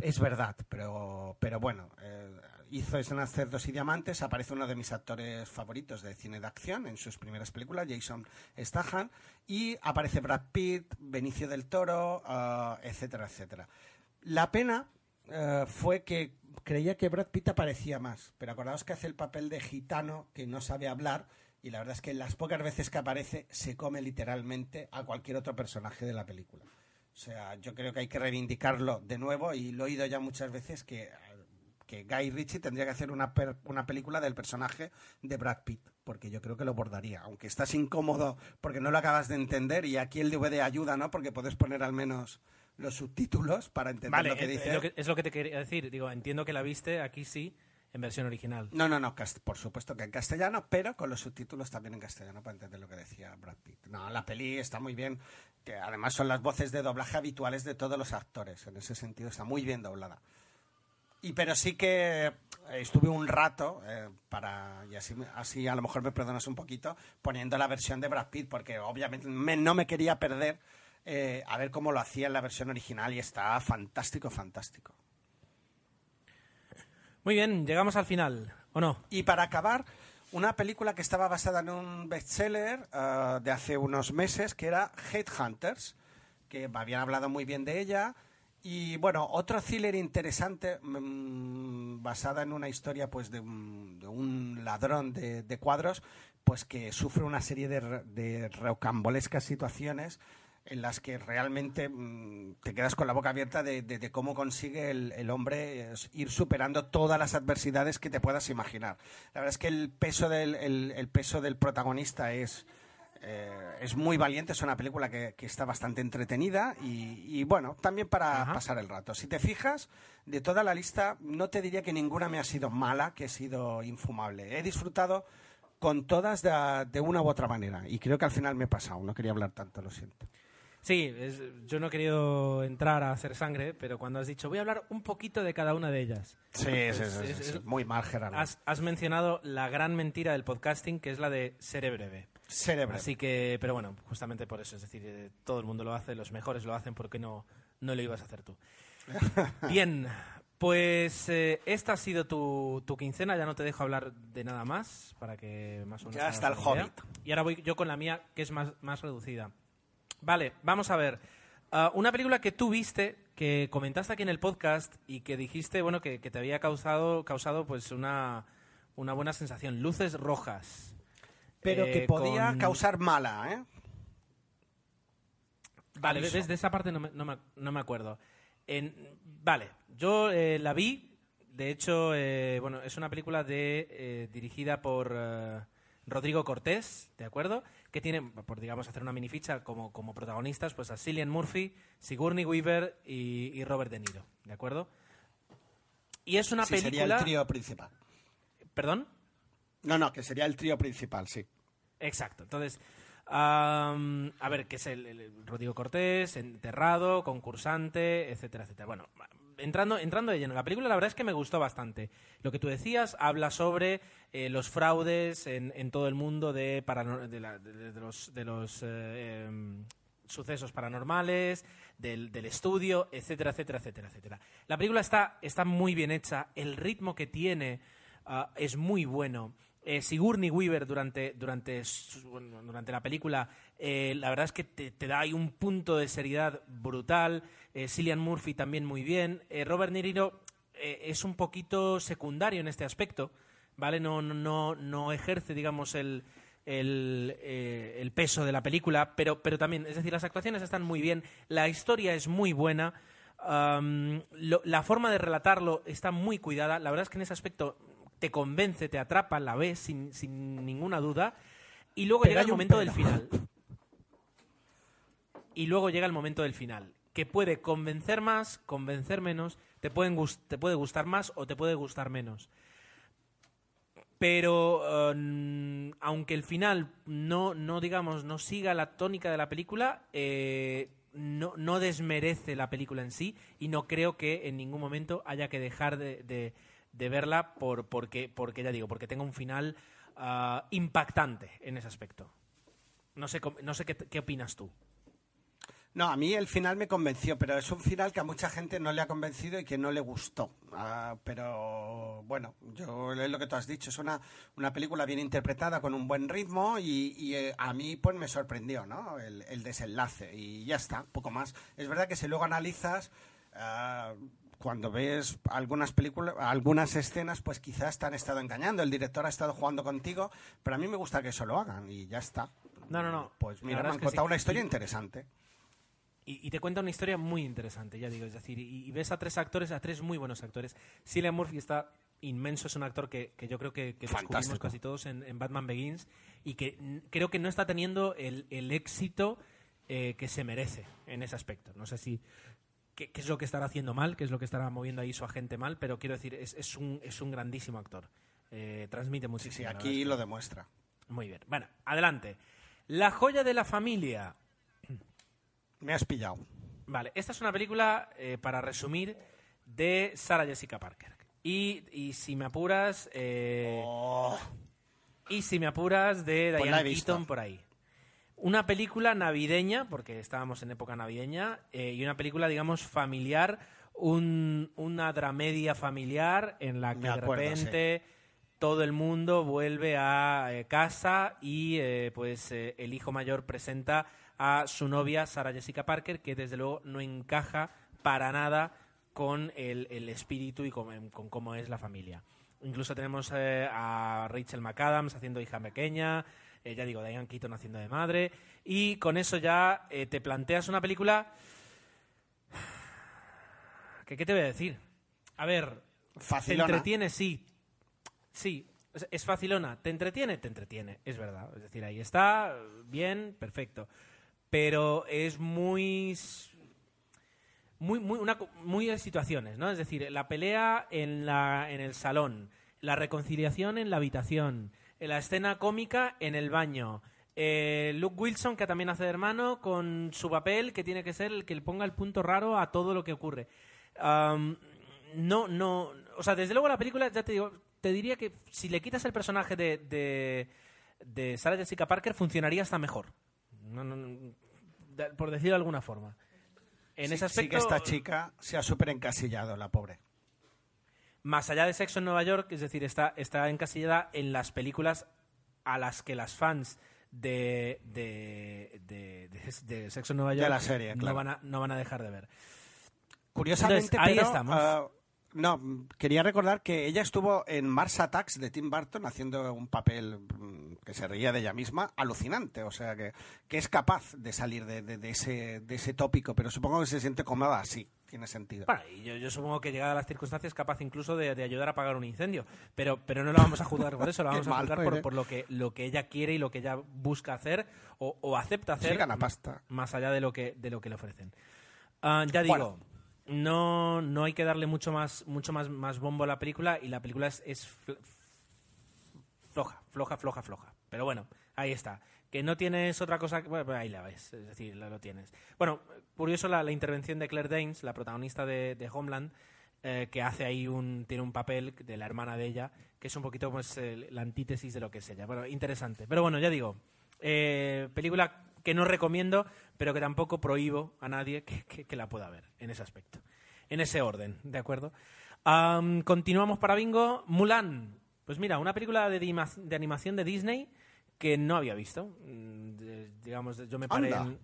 Es verdad, pero, pero bueno, eh, hizo escenas Cerdos y Diamantes, aparece uno de mis actores favoritos de cine de acción en sus primeras películas, Jason Statham, y aparece Brad Pitt, Benicio del Toro, ah, etcétera, etcétera. La pena eh, fue que creía que Brad Pitt aparecía más, pero acordaos que hace el papel de gitano que no sabe hablar y la verdad es que las pocas veces que aparece se come literalmente a cualquier otro personaje de la película. O sea, yo creo que hay que reivindicarlo de nuevo y lo he oído ya muchas veces que, que Guy Ritchie tendría que hacer una, una película del personaje de Brad Pitt, porque yo creo que lo bordaría, aunque estás incómodo porque no lo acabas de entender y aquí el DVD ayuda, ¿no? Porque puedes poner al menos los subtítulos para entender lo que dice. Es lo que, es lo que te quería decir, digo, entiendo que la viste, aquí sí, en versión original. No, no, no, por supuesto que en castellano, pero con los subtítulos también en castellano para entender lo que decía Brad Pitt. No, la peli está muy bien, que además son las voces de doblaje habituales de todos los actores, en ese sentido está muy bien doblada. Y pero sí que estuve un rato eh, para y así así a lo mejor me perdonas un poquito poniendo la versión de Brad Pitt porque obviamente no me quería perder eh, a ver cómo lo hacía en la versión original y está fantástico, fantástico. Muy bien, llegamos al final, ¿o no? Y para acabar, una película que estaba basada en un bestseller uh, de hace unos meses, que era Headhunters, que habían hablado muy bien de ella. Y bueno, otro thriller interesante, mm, basada en una historia pues de un, ladrón de, cuadros, pues que sufre una serie de, de rocambolescas situaciones en las que realmente mm, te quedas con la boca abierta de, cómo consigue el, hombre ir superando todas las adversidades que te puedas imaginar. La verdad es que el peso del, el, peso del protagonista es, eh, es muy valiente, es una película que, está bastante entretenida y, bueno, también para pasar el rato. Si te fijas, de toda la lista, no te diría que ninguna me ha sido mala, que ha sido infumable. He disfrutado con todas de, de una u otra manera y creo que al final me he pasado, no quería hablar tanto, lo siento. Sí, yo no he querido entrar a hacer sangre, pero cuando has dicho voy a hablar un poquito de cada una de ellas. Sí, sí, sí, muy mal, Gerardo. Has, mencionado la gran mentira del podcasting, que es la de ser breve. Cerebro. Así que, pero bueno, justamente por eso, es decir, eh, todo el mundo lo hace, los mejores lo hacen, ¿por qué no, no lo ibas a hacer tú? Bien, pues eh, esta ha sido tu, tu quincena, ya no te dejo hablar de nada más, para que más o menos... Ya está el. Hobbit. Y ahora voy yo con la mía, que es más, más reducida. Vale, vamos a ver. Ah, una película que tú viste, que comentaste aquí en el podcast y que dijiste, bueno, que, que te había causado, causado pues una, una buena sensación. Luces rojas. Pero que Eh, podía con- causar mala, ¿eh? Vale, Aviso. desde esa parte no me, no me- no me acuerdo. En- vale, yo eh, la vi. De hecho, eh, bueno, es una película de, eh, dirigida por Rodrigo Cortés, ¿de acuerdo? Que tiene, por digamos hacer una minificha como, como protagonistas, pues a Cillian Murphy, Sigourney Weaver y, y Robert De Niro, ¿de acuerdo? Y es una Sí, sería película. el trío principal. ¿Perdón? No, no, que sería el trío principal, sí. Exacto. Entonces, am, a ver, ¿qué es el Rodrigo Cortés? Enterrado, concursante, etcétera, etcétera. Bueno, entrando, entrando de lleno, la película la verdad es que me gustó bastante. Lo que tú decías habla sobre eh, los fraudes en, todo el mundo de, la- de- los, de los eh, em, sucesos paranormales, del, del estudio, etcétera, etcétera, etcétera, etcétera. La película está, está muy bien hecha, el ritmo que tiene ah, es muy bueno. Eh, Sigourney Weaver durante, durante, durante la película, eh, la verdad es que te, da ahí un punto de seriedad brutal. Eh, Cillian Murphy también muy bien. Eh, Robert Niro es un poquito secundario en este aspecto, ¿vale? No, no, no, ejerce, digamos, el, el, peso de la película, pero, pero también, es decir, las actuaciones están muy bien, la historia es muy buena, la forma de relatarlo está muy cuidada, la verdad es que en ese aspecto te convence, te atrapa, la ves sin, sin ninguna duda, y luego llega el momento del final. Y luego llega el momento del final, que puede convencer más, convencer menos, te, pueden te puede gustar más o te puede gustar menos. Pero eh, aunque el final no, no, digamos, no siga la tónica de la película, eh, no, no desmerece la película en sí y no creo que en ningún momento haya que dejar de, de- de verla por, porque, porque, ya digo, porque tenga un final ah, impactante en ese aspecto. No sé, no sé qué, opinas tú. No, a mí el final me convenció, pero es un final que a mucha gente no le ha convencido y que no le gustó. Ah, pero bueno, yo es lo que tú has dicho, es una, una película bien interpretada con un buen ritmo y, eh, a mí pues me sorprendió, ¿no? El, el desenlace y ya está, poco más. Es verdad que si luego analizas ah, cuando ves algunas películas, algunas escenas, pues quizás te han estado engañando, el director ha estado jugando contigo, pero a mí me gusta que eso lo hagan y ya está. No, no, no. Pues mira, me han contado sí. una historia Y- interesante. Y, y te cuenta una historia muy interesante, ya digo, es decir, y, y ves a tres actores, a tres muy buenos actores. Cillian Murphy está inmenso, es un actor que, que yo creo que, que descubrimos casi todos en, en Batman Begins y que creo que no está teniendo el, el éxito eh, que se merece en ese aspecto. No sé si qué, qué es lo que estará haciendo mal, qué es lo que estará moviendo ahí su agente mal, pero quiero decir, es, es, un, es un grandísimo actor. Eh, transmite Sí, muchísimo. sí, verdad aquí lo demuestra. Muy bien. Bueno, adelante. La joya de la familia. Me has pillado. Vale, esta es una película, eh, para resumir, de Sarah Jessica Parker. Y, y si me apuras, eh, Oh, y si me apuras, de Pues Diane visto. Keaton por ahí. Una película navideña, porque estábamos en época navideña, eh, y una película, digamos, familiar, un- una dramedia familiar en la que acuerdo, de repente todo el mundo vuelve a eh, casa y eh, pues el hijo mayor presenta a su novia Sarah Jessica Parker, que desde luego no encaja para nada con el, el espíritu y con, con cómo es la familia. Incluso tenemos eh, a Rachel McAdams haciendo hija pequeña, eh, ya digo, Diane Keaton haciendo de madre, y con eso ya eh, te planteas una película... ¿Qué, ¿Qué te voy a decir? A ver, te facilona. entretiene, sí. Sí, es, facilona. ¿Te entretiene? Te entretiene, es verdad. Es decir, ahí está, bien, perfecto. Pero es muy... Muy, muy, una, muy de situaciones, ¿no? Es decir, la pelea en, la, en el salón, la reconciliación en la habitación, la escena cómica en el baño, eh, Luke Wilson, que también hace de hermano, con su papel, que tiene que ser el que le ponga el punto raro a todo lo que ocurre. Am, no, no. O sea, desde luego la película, ya te digo, te diría que si le quitas el personaje de, de, de Sarah Jessica Parker funcionaría hasta mejor. No, no, no, da- por decirlo de alguna forma. En Sí- ese sí que esta chica se ha súper encasillado, la pobre. Más allá de Sexo en Nueva York, es decir, está, está encasillada en las películas a las que las fans de, de, de, Sexo en Nueva De York la serie, no, van a, no van a dejar de ver. Curiosamente, Entonces, ahí pero, estamos. ah, no, quería recordar que ella estuvo en Mars Attacks de Tim Burton haciendo un papel mm, que se reía de ella misma, alucinante. O sea, que, que es capaz de salir de, de- de ese, de ese tópico, pero supongo que se siente cómoda así. Tiene sentido. Bueno, y yo, yo supongo que llegada a las circunstancias capaz incluso de, de ayudar a apagar un incendio, pero, pero no la vamos a juzgar por eso, la vamos a juzgar por, lo, que, lo que ella quiere y lo que ella busca hacer o, o acepta hacer gana pasta. más allá de lo que, de lo que le ofrecen. Ah, ya Bueno. digo, no, no hay que darle mucho más, mucho más, más bombo a la película y la película es, es fl- floja, floja, floja, floja. Pero bueno, ahí está. Que no tienes otra cosa, que- bueno, ahí la ves, es decir, lo, lo tienes. Bueno, curioso la, intervención de Claire Danes, la protagonista de, Homeland, eh, que hace ahí un, tiene un papel de la hermana de ella, que es un poquito pues el- la antítesis de lo que es ella. Bueno, interesante. Pero bueno, ya digo, eh, película que no recomiendo, pero que tampoco prohíbo a nadie que, la pueda ver en ese aspecto. En ese orden, ¿de acuerdo? Am, continuamos para Bingo. Mulan. Pues mira, una película de animación de Disney que no había visto. Mm, de- digamos, yo me paré, en-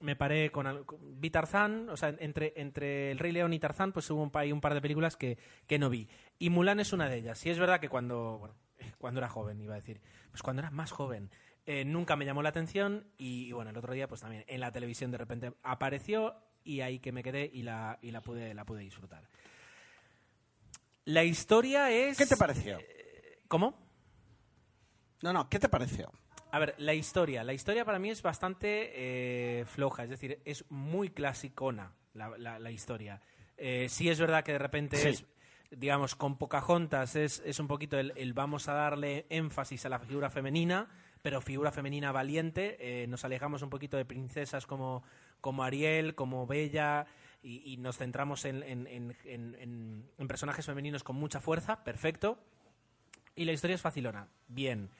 me paré con, con- vi Tarzán, o sea, entre, entre El Rey León y Tarzán, pues hubo un, hay un par de películas que, que no vi. Y Mulan es una de ellas. Y es verdad que cuando, bueno, cuando era joven, iba a decir, pues cuando era más joven, eh, nunca me llamó la atención y, y bueno, el otro día pues también en la televisión de repente apareció y ahí que me quedé y la, y la, pude, la pude disfrutar. La historia es... ¿Qué te pareció? ¿Cómo? No, no, ¿qué te pareció? A ver, la historia. La historia para mí es bastante eh, floja, es decir, es muy clasicona la, la- la historia. Eh, sí es verdad que de repente Sí. es, digamos, con Pocahontas es, es un poquito el, el vamos a darle énfasis a la figura femenina, pero figura femenina valiente. Eh, nos alejamos un poquito de princesas como, como Ariel, como Bella, y, y nos centramos en, en- en- en- en- en personajes femeninos con mucha fuerza, perfecto. Y la historia es facilona, bien.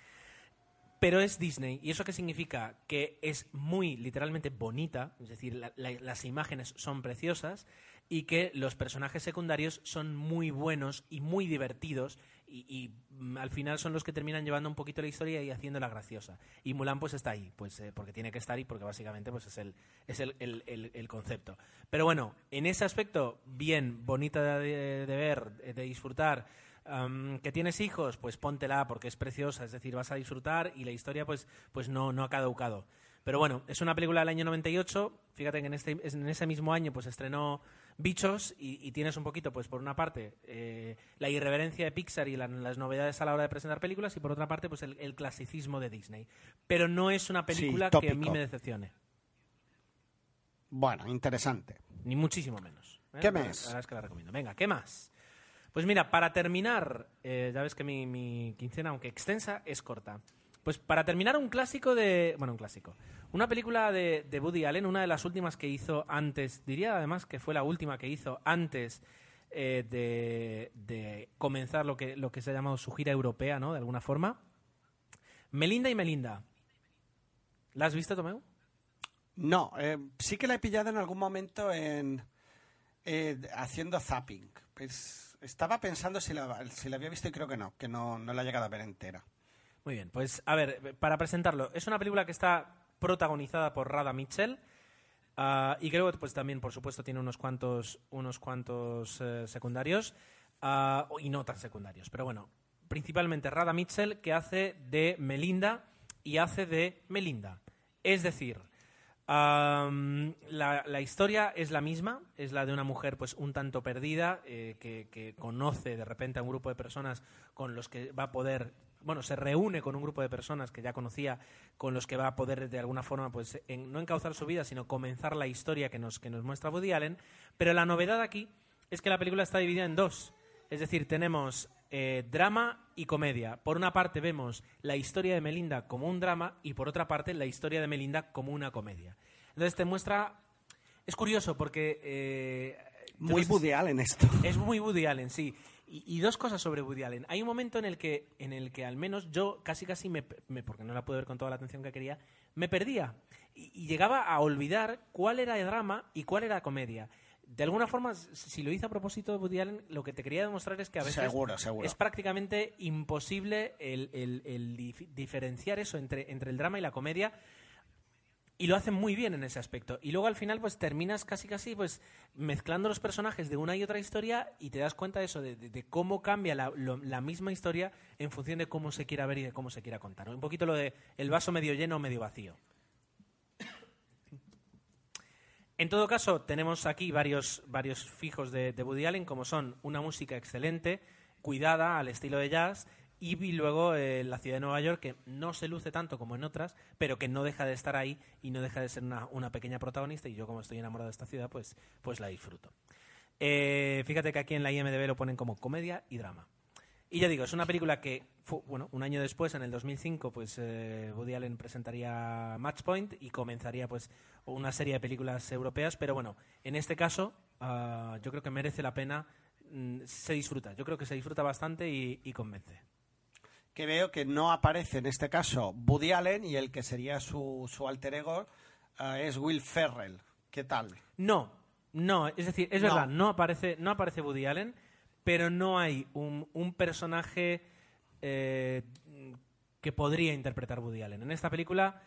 Pero es Disney. ¿Y eso qué significa? Que es muy literalmente bonita, es decir, la- la- las imágenes son preciosas y que los personajes secundarios son muy buenos y muy divertidos y, mm, al final son los que terminan llevando un poquito la historia y haciéndola graciosa. Y Mulan pues está ahí, pues eh, porque tiene que estar y porque básicamente pues es el, es el, el- el- concepto. Pero bueno, en ese aspecto, bien, bonita de ver, de disfrutar, Que tienes hijos, pues póntela porque es preciosa, es decir, vas a disfrutar y la historia pues, pues no, no ha caducado. Pero bueno, es una película del año 98, fíjate que en, este, en ese mismo año pues estrenó Bichos y, y tienes un poquito, pues por una parte, eh, la irreverencia de Pixar y la- las novedades a la hora de presentar películas y por otra parte, pues el, el clasicismo de Disney. Pero no es una película que a mí me decepcione, Bueno, interesante. ni muchísimo menos. ¿eh? ¿Qué La- mes? La verdad es que la recomiendo. Venga, ¿qué más? Pues mira, para terminar, eh, ya ves que mi, quincena, aunque extensa, es corta. Pues para terminar, un clásico de. Bueno, un clásico. Una película de, de Woody Allen, una de las últimas que hizo antes. Diría además que fue la última que hizo antes eh, de, de comenzar lo que, lo que se ha llamado su gira europea, ¿no? De alguna forma. Melinda y Melinda. ¿La has visto, Tomeu? No, eh, sí que la he pillado en algún momento en eh, haciendo zapping. Pues estaba pensando si la, había visto y creo que no, que no, no la he llegado a ver entera. Muy bien, pues a ver, para presentarlo, es una película que está protagonizada por Rada Mitchell ah, y creo que pues, también, por supuesto, tiene unos cuantos, unos cuantos eh, secundarios ah, y no tan secundarios, pero bueno, principalmente Rada Mitchell que hace de Melinda y hace de Melinda. Es decir, am, la, la historia es la misma, es la de una mujer pues un tanto perdida eh, que, que conoce de repente a un grupo de personas con los que va a poder, bueno, se reúne con un grupo de personas que ya conocía, con los que va a poder de alguna forma pues en- no encauzar su vida, sino comenzar la historia que nos, que nos muestra Woody Allen. Pero la novedad aquí es que la película está dividida en dos. Es decir, tenemos eh, drama y comedia. Por una parte vemos la historia de Melinda como un drama y por otra parte la historia de Melinda como una comedia. Entonces te muestra... Es curioso porque... eh, Muy entonces- Woody Allen esto. es muy Woody Allen, sí. Y, dos cosas sobre Woody Allen. Hay un momento en el que, en el que al menos yo casi casi me, porque no la pude ver con toda la atención que quería, me perdía y, llegaba a olvidar cuál era el drama y cuál era la comedia. De alguna forma, si lo hice a propósito de Woody Allen, lo que te quería demostrar es que a veces es prácticamente imposible el, diferenciar eso entre, entre el drama y la comedia y lo hacen muy bien en ese aspecto. Y luego al final pues terminas casi casi pues mezclando los personajes de una y otra historia y te das cuenta de eso, de, cómo cambia la, misma historia en función de cómo se quiera ver y de cómo se quiera contar. Un poquito lo de el vaso medio lleno o medio vacío. En todo caso, tenemos aquí varios, varios fijos de, de Woody Allen, como son una música excelente, cuidada al estilo de jazz, y luego eh, la ciudad de Nueva York, que no se luce tanto como en otras, pero que no deja de estar ahí y no deja de ser una, pequeña protagonista. Y yo, como estoy enamorado de esta ciudad, pues, pues la disfruto. Eh, fíjate que aquí en la IMDB lo ponen como comedia y drama. Y ya digo, es una película que, bueno, un año después, en el 2005, pues eh, Woody Allen presentaría Matchpoint y comenzaría pues una serie de películas europeas. Pero bueno, en este caso, ah, yo creo que merece la pena, mm, se disfruta. Yo creo que se disfruta bastante y convence que veo que no aparece en este caso Woody Allen y el que sería su, su alter ego eh, es Will Ferrell. ¿Qué tal? No, no, es decir, es verdad, no aparece, no aparece Woody Allen, pero no hay un, un personaje eh, que podría interpretar Woody Allen. En esta película,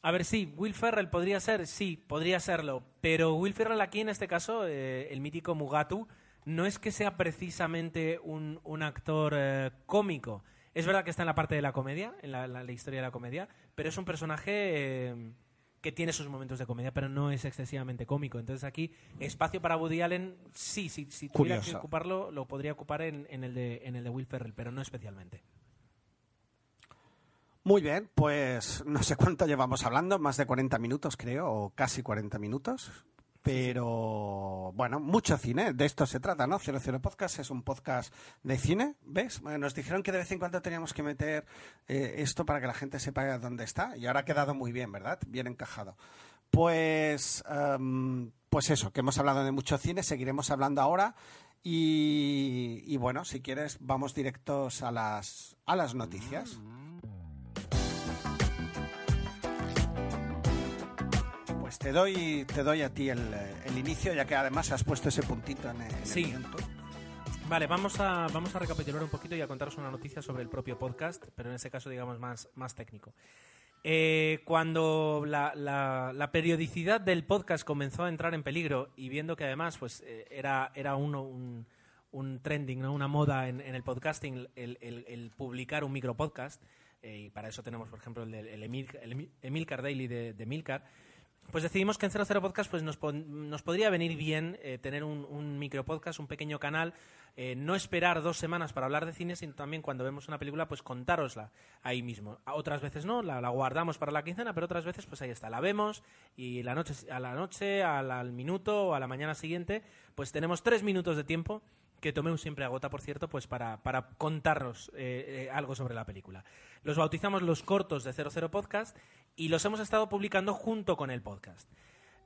a ver, sí, Will Ferrell podría ser, sí, podría serlo, pero Will Ferrell aquí en este caso, eh, el mítico Mugatu, no es que sea precisamente un, un actor cómico, es verdad que está en la parte de la comedia, en la, historia de la comedia, pero es un personaje eh, que tiene sus momentos de comedia, pero no es excesivamente cómico. Entonces aquí, espacio para Woody Allen, sí, sí si tuviera que ocuparlo, lo podría ocupar en, el de, en el de Will Ferrell, pero no especialmente. Muy bien, pues no sé cuánto llevamos hablando, más de 40 minutos creo, o casi 40 minutos. Pero bueno, mucho cine, de esto se trata, ¿no? 00 Podcast es un podcast de cine, ¿ves? Nos dijeron que de vez en cuando teníamos que meter eh, esto para que la gente sepa dónde está y ahora ha quedado muy bien, ¿verdad? Bien encajado. Pues, em, pues eso, que hemos hablado de mucho cine, seguiremos hablando ahora y, y bueno, si quieres vamos directos a las, a las noticias. Pues te doy, te doy a ti el, inicio, ya que además has puesto ese puntito en el, sí. Vale, vamos a, vamos a recapitular un poquito y a contaros una noticia sobre el propio podcast, pero en ese caso, digamos, más, más técnico. Eh, cuando la, la, periodicidad del podcast comenzó a entrar en peligro y viendo que además pues eh, era, era uno, un, un trending, ¿no? una moda en, el podcasting el, el, publicar un micropodcast, eh, y para eso tenemos, por ejemplo, el, el, Emil, Daily de, de Milcar, pues decidimos que en 00 Podcast pues nos, nos podría venir bien eh, tener un, un micropodcast, un pequeño canal, eh, no esperar dos semanas para hablar de cine, sino también cuando vemos una película, pues contárosla ahí mismo. Otras veces no, la, guardamos para la quincena, pero otras veces pues ahí está, la vemos y la noche, a la noche, al, minuto o a la mañana siguiente, pues tenemos tres minutos de tiempo que Tomeu siempre agota, por cierto, pues para, para contarnos eh, algo sobre la película. Los bautizamos los cortos de 00 Podcast y los hemos estado publicando junto con el podcast.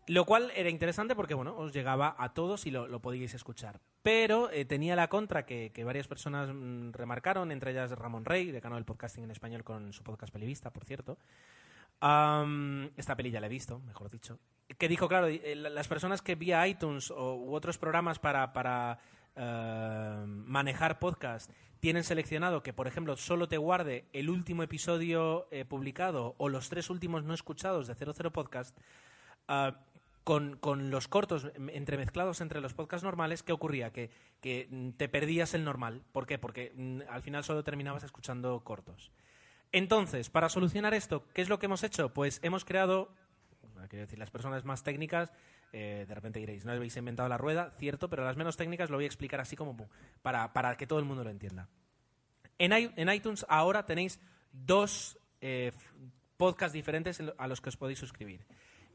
Lo cual era interesante porque, bueno, os llegaba a todos y lo, podíais escuchar. Pero eh, tenía la contra que, varias personas mm, remarcaron, entre ellas Ramón Rey, decano del podcasting en español con su podcast Pelivista, por cierto. esta peli ya la he visto, mejor dicho. Que dijo, claro, eh, las personas que vía iTunes o, u otros programas para, para eh, manejar podcast tienen seleccionado que, por ejemplo, solo te guarde el último episodio eh, publicado o los tres últimos no escuchados de 00 Podcast, uh, con, con, los cortos entremezclados entre los podcasts normales, ¿qué ocurría? Que, que te perdías el normal. ¿Por qué? Porque mm, al final solo terminabas escuchando cortos. Entonces, para solucionar esto, ¿qué es lo que hemos hecho? Pues hemos creado, quiero decir, las personas más técnicas eh, de repente diréis, no habéis inventado la rueda, cierto, pero las menos técnicas lo voy a explicar así como para, para que todo el mundo lo entienda. En, en iTunes ahora tenéis dos eh, podcasts diferentes a los que os podéis suscribir.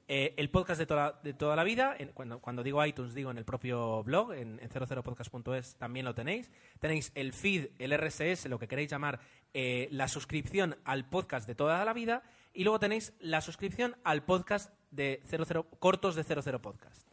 Eh, el podcast de toda, de toda la vida, cuando, cuando, digo iTunes digo en el propio blog, en, en 00podcast.es también lo tenéis. Tenéis el feed, el RSS, lo que queréis llamar, la suscripción al podcast de toda la vida y luego tenéis la suscripción al podcast de 00, cortos de 00 Podcast.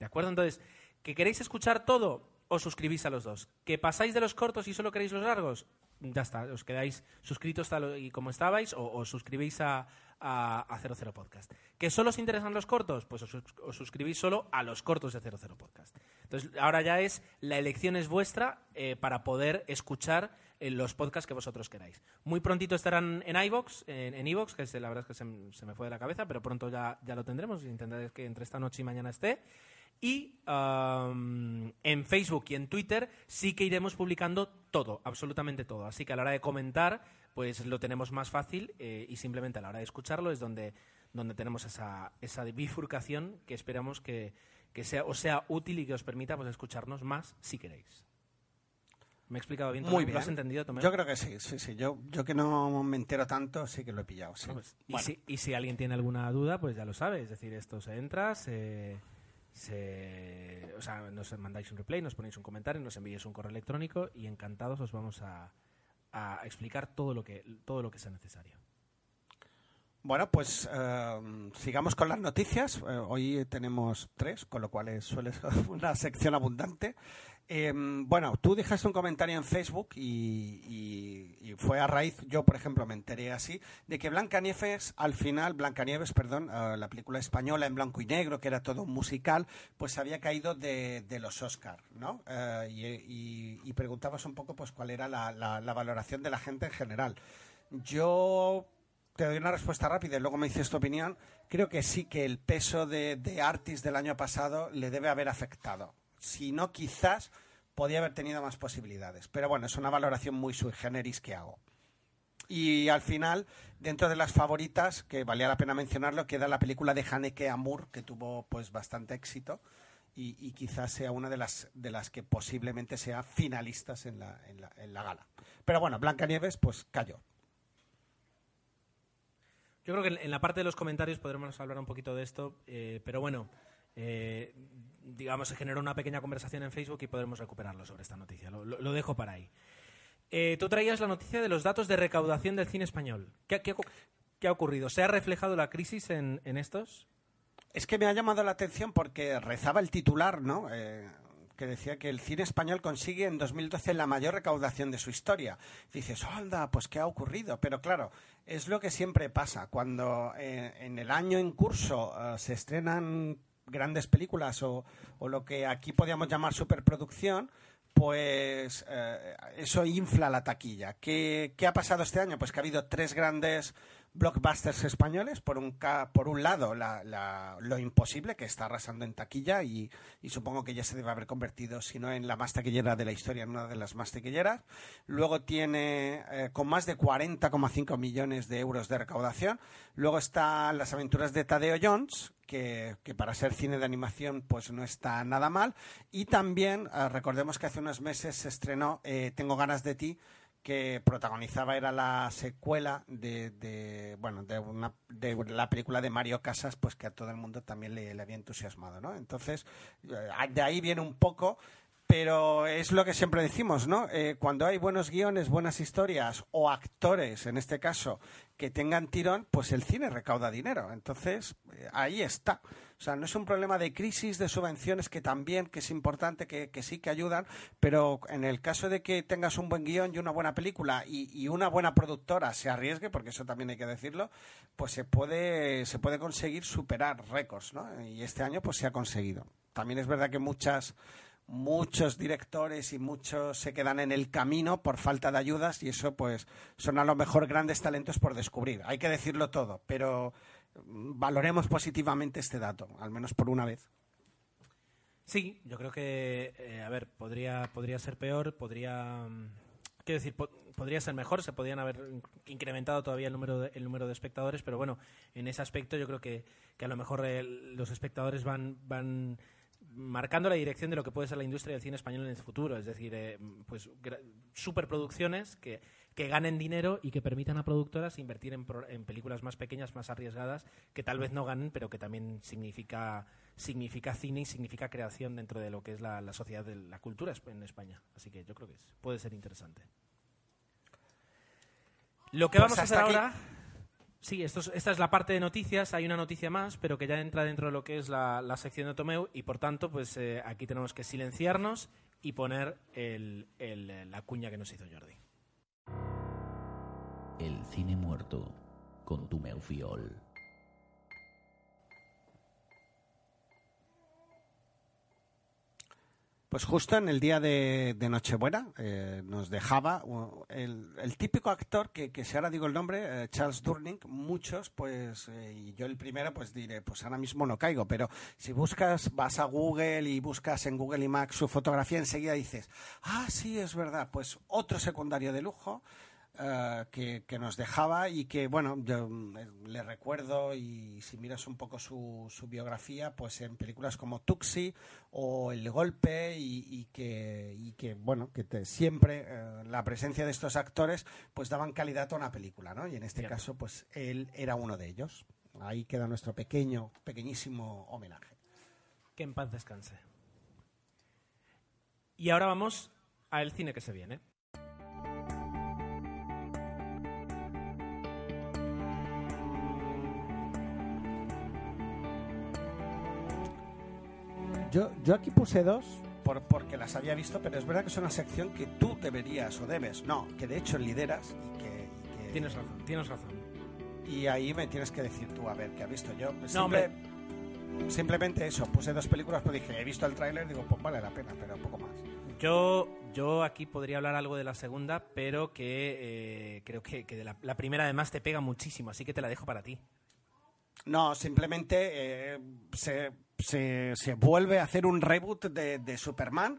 ¿De acuerdo? Entonces, ¿que queréis escuchar todo? os suscribís a los dos. ¿Que pasáis de los cortos y solo queréis los largos? Ya está, os quedáis suscritos tal y como estabais o os suscribís a, a, a 00 Podcast. ¿Que solo os interesan los cortos? Pues os, suscribís solo a los cortos de 00 Podcast. Entonces, ahora ya es, la elección es vuestra eh, para poder escuchar eh, los podcasts que vosotros queráis. Muy prontito estarán en iVoox, en, en iVoox, que es, la verdad es que se, se me fue de la cabeza, pero pronto ya, ya lo tendremos. Intentaré que entre esta noche y mañana esté. Y en Facebook y en Twitter sí que iremos publicando todo, absolutamente todo. Así que a la hora de comentar, pues lo tenemos más fácil eh, y simplemente a la hora de escucharlo es donde, donde tenemos esa, esa bifurcación que esperamos que, que sea, os sea útil y que os permita pues, escucharnos más si queréis. ¿Me he explicado bien? Muy bien. ¿Lo has entendido, Tomeu? Yo creo que sí, sí, sí. Yo, yo que no me entero tanto, sí que lo he pillado. Sí. Pues, y, si, y si alguien tiene alguna duda, pues ya lo sabe. Es decir, esto se entra, se, se- o sea, nos mandáis un replay, nos ponéis un comentario, nos enviáis un correo electrónico y encantados os vamos a, a explicar todo lo que todo lo que sea necesario. Bueno, pues eh, sigamos con las noticias. Eh, hoy tenemos tres, con lo cual suele ser una sección abundante. Eh, bueno, tú dejaste un comentario en Facebook y, fue a raíz, yo por ejemplo me enteré así, de que Blancanieves, al final, Blancanieves, perdón, eh, la película española en blanco y negro, que era todo un musical, pues había caído de, los Oscar, ¿no? Eh, y preguntabas un poco pues cuál era la- la- la valoración de la gente en general. Yo te doy una respuesta rápida y luego me dices tu opinión. Creo que sí que el peso de, de Artis del año pasado le debe haber afectado. Si no, quizás podía haber tenido más posibilidades. Pero bueno, es una valoración muy sui generis que hago. Y al final, dentro de las favoritas, que valía la pena mencionarlo, queda la película de Haneke Amur, que tuvo pues bastante éxito y, quizás sea una de las, de las que posiblemente sea finalistas en la, en la, en la gala. Pero bueno, Blancanieves pues cayó. Yo creo que en- en la parte de los comentarios podremos hablar un poquito de esto, eh, pero bueno, eh, digamos, se generó una pequeña conversación en Facebook y podremos recuperarlo sobre esta noticia. Lo, dejo para ahí. Eh, tú traías la noticia de los datos de recaudación del cine español. ¿Qué, qué ha ocurrido? ¿Se ha reflejado la crisis en, en estos? Es que me ha llamado la atención porque rezaba el titular, ¿no? Eh, que decía que el cine español consigue en 2012 la mayor recaudación de su historia. Dices, anda, pues ¿qué ha ocurrido? Pero claro, es lo que siempre pasa. Cuando eh, en el año en curso se estrenan grandes películas o, o lo que aquí podríamos llamar superproducción, pues eh, eso infla la taquilla. ¿Qué, qué ha pasado este año? Pues que ha habido tres grandes blockbusters españoles. Por un, por un lado, la- lo imposible, que está arrasando en taquilla y, supongo que ya se debe haber convertido, si no en la más taquillera de la historia, en una de las más taquilleras. Luego tiene eh, con más de 40,5 millones de euros de recaudación. Luego están las aventuras de Tadeo Jones, que, que para ser cine de animación pues no está nada mal. Y también eh, recordemos que hace unos meses se estrenó eh, Tengo ganas de ti, que protagonizaba era la secuela de, de, bueno de una de la película de Mario Casas pues que a todo el mundo también le, había entusiasmado no entonces eh, de ahí viene un poco pero es lo que siempre decimos, ¿no? Eh, cuando hay buenos guiones, buenas historias o actores, en este caso, que tengan tirón, pues el cine recauda dinero. Entonces, eh, ahí está. O sea, no es un problema de crisis, de subvenciones, que también, que es importante, que, que sí que ayudan, pero en el caso de que tengas un buen guion y una buena película y, y una buena productora se arriesgue, porque eso también hay que decirlo, pues se puede, se puede conseguir superar récords, ¿no? Y este año pues se ha conseguido. También es verdad que muchas muchos directores y muchos se quedan en el camino por falta de ayudas y eso pues son a lo mejor grandes talentos por descubrir. Hay que decirlo todo, pero valoremos positivamente este dato, al menos por una vez. Sí, yo creo que, eh, a ver, podría, podría ser peor, podría, mm, quiero decir, po- podría ser mejor, se podrían haber in- incrementado todavía el número de, el número de espectadores, pero bueno, en ese aspecto yo creo que, a lo mejor eh, los espectadores van, van marcando la dirección de lo que puede ser la industria del cine español en el futuro, es decir, eh, pues superproducciones que, que ganen dinero y que permitan a productoras invertir en, pro- en películas más pequeñas, más arriesgadas, que tal vez no ganen, pero que también significa significa cine y significa creación dentro de lo que es la, la sociedad de la cultura en España. Así que yo creo que es- puede ser interesante. Lo que Pues vamos a hacer aquí. ahora. Sí, esto es- esta es la parte de noticias. Hay una noticia más, pero que ya entra dentro de lo que es la, la sección de Tomeu y por tanto, pues eh, aquí tenemos que silenciarnos y poner el, el- la cuña que nos hizo Jordi. El cine muerto con tu Meufiol. Pues justo en el día de, Nochebuena eh, nos dejaba el, típico actor que, que si ahora digo el nombre, eh, Charles Durning, muchos, pues, eh, y yo el primero, pues diré, pues ahora mismo no caigo, pero si buscas, vas a Google y buscas en Google IMAX su fotografía, enseguida dices, ah, sí, es verdad, pues otro secundario de lujo, eh, que, que nos dejaba y que, bueno, yo mm, le recuerdo y si miras un poco su, su biografía, pues en películas como Tuxi o El Golpe y, y que, y que, bueno, que te- siempre eh, la presencia de estos actores pues daban calidad a una película, ¿no? Y en este caso, pues él era uno de ellos. Ahí queda nuestro pequeño, pequeñísimo homenaje. Que en paz descanse. Y ahora vamos al cine que se viene. Yo, yo aquí puse dos por, porque las había visto, pero es verdad que es una sección que tú deberías o debes, no, que de hecho lideras y que... y que- Tienes razón, tienes razón. Y ahí me tienes que decir tú, a ver, ¿qué has visto yo? No, hombre. Simplemente eso, puse dos películas, pues dije, he visto el tráiler, digo, pues vale la pena, pero poco más. Yo, yo aquí podría hablar algo de la segunda, pero que eh, creo que, que de la, la primera además te pega muchísimo, así que te la dejo para ti. No, simplemente eh, se, se, se vuelve a hacer un reboot de, de Superman.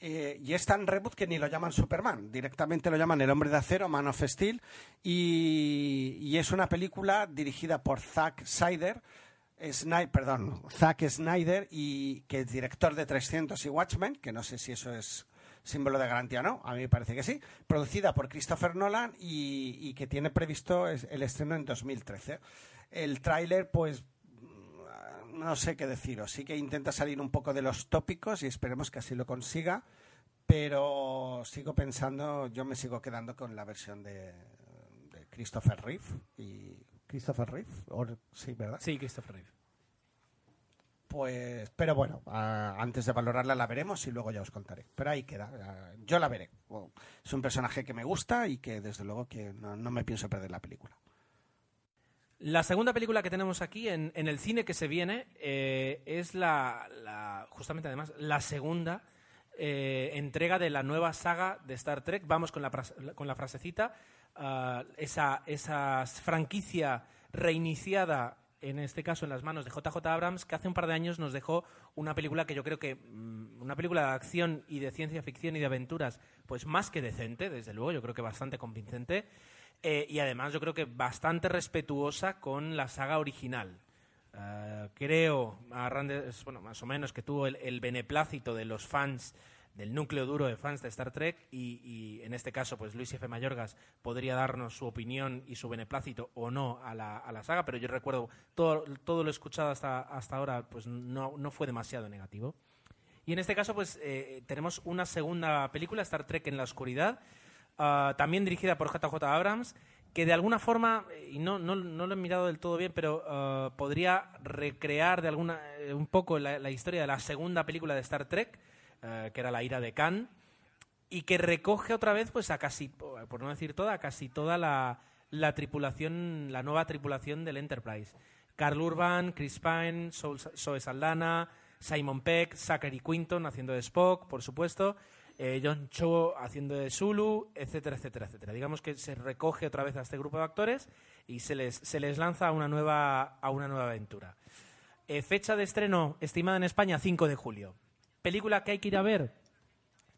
eh, y es tan reboot que ni lo llaman Superman, directamente lo llaman El Hombre de Acero, Man of Steel, y, y es una película dirigida por Zack Snyder, Snyder, perdón, Zack Snyder, y que es director de 300 y Watchmen, que no sé si eso es símbolo de garantía o no, a mí me parece que sí, producida por Christopher Nolan y, que tiene previsto el estreno en 2013. El tráiler, pues, no sé qué deciros, sí que intenta salir un poco de los tópicos y esperemos que así lo consiga, pero sigo pensando, yo me sigo quedando con la versión de, de Christopher Reeve y Christopher Reeve, o- sí, ¿verdad? Sí, Christopher Reeve. Pues, pero bueno, antes de valorarla la veremos y luego ya os contaré. Pero ahí queda, yo la veré. Es un personaje que me gusta y que desde luego que no, no me pienso perder la película. La segunda película que tenemos aquí en, el cine que se viene eh, es la, justamente además, la segunda eh, entrega de la nueva saga de Star Trek. Vamos con la, con la frasecita. ah, esa, esa franquicia reiniciada, en este caso en las manos de JJ Abrams, que hace un par de años nos dejó una película que yo creo que, mm, una película de acción y de ciencia ficción y de aventuras, pues más que decente, desde luego, yo creo que bastante convincente. Eh, y además yo creo que bastante respetuosa con la saga original. Eh, creo, a bueno, más o menos, que tuvo el, el beneplácito de los fans, del núcleo duro de fans de Star Trek, y, y en este caso, pues Luis F. Mayorgas podría darnos su opinión y su beneplácito o no a la, a la saga, pero yo recuerdo todo, todo lo escuchado hasta, hasta ahora, pues no, no fue demasiado negativo. Y en este caso, pues eh, tenemos una segunda película, Star Trek en la oscuridad, ah, también dirigida por JJ Abrams, que de alguna forma, y no, no, no lo he mirado del todo bien, pero ah, podría recrear de alguna eh, un poco la, historia de la segunda película de Star Trek, eh, que era La ira de Khan, y que recoge otra vez, pues a casi, por no decir toda, a casi toda la, la tripulación, la nueva tripulación del Enterprise. Carl Urban, Chris Pine, Zoe Saldana, Simon Peck, Zachary Quinton haciendo de Spock, por supuesto, eh, John Cho haciendo de Zulu, etcétera, etcétera, etcétera. Digamos que se recoge otra vez a este grupo de actores y se les, se les lanza a una nueva, a una nueva aventura. Eh, fecha de estreno estimada en España 5 de julio. Película que hay que ir a ver,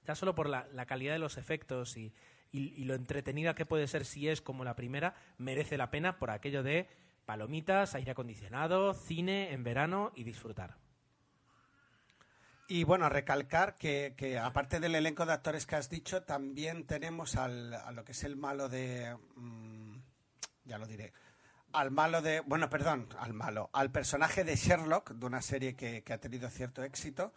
ya solo por la, la calidad de los efectos y, y- y lo entretenida que puede ser si es como la primera, merece la pena por aquello de palomitas, aire acondicionado, cine en verano y disfrutar. Y bueno, recalcar que, que aparte del elenco de actores que has dicho, también tenemos al, a lo que es el malo de... mm, ya lo diré. Al malo de... Bueno, perdón, al malo. Al personaje de Sherlock, de una serie que, que ha tenido cierto éxito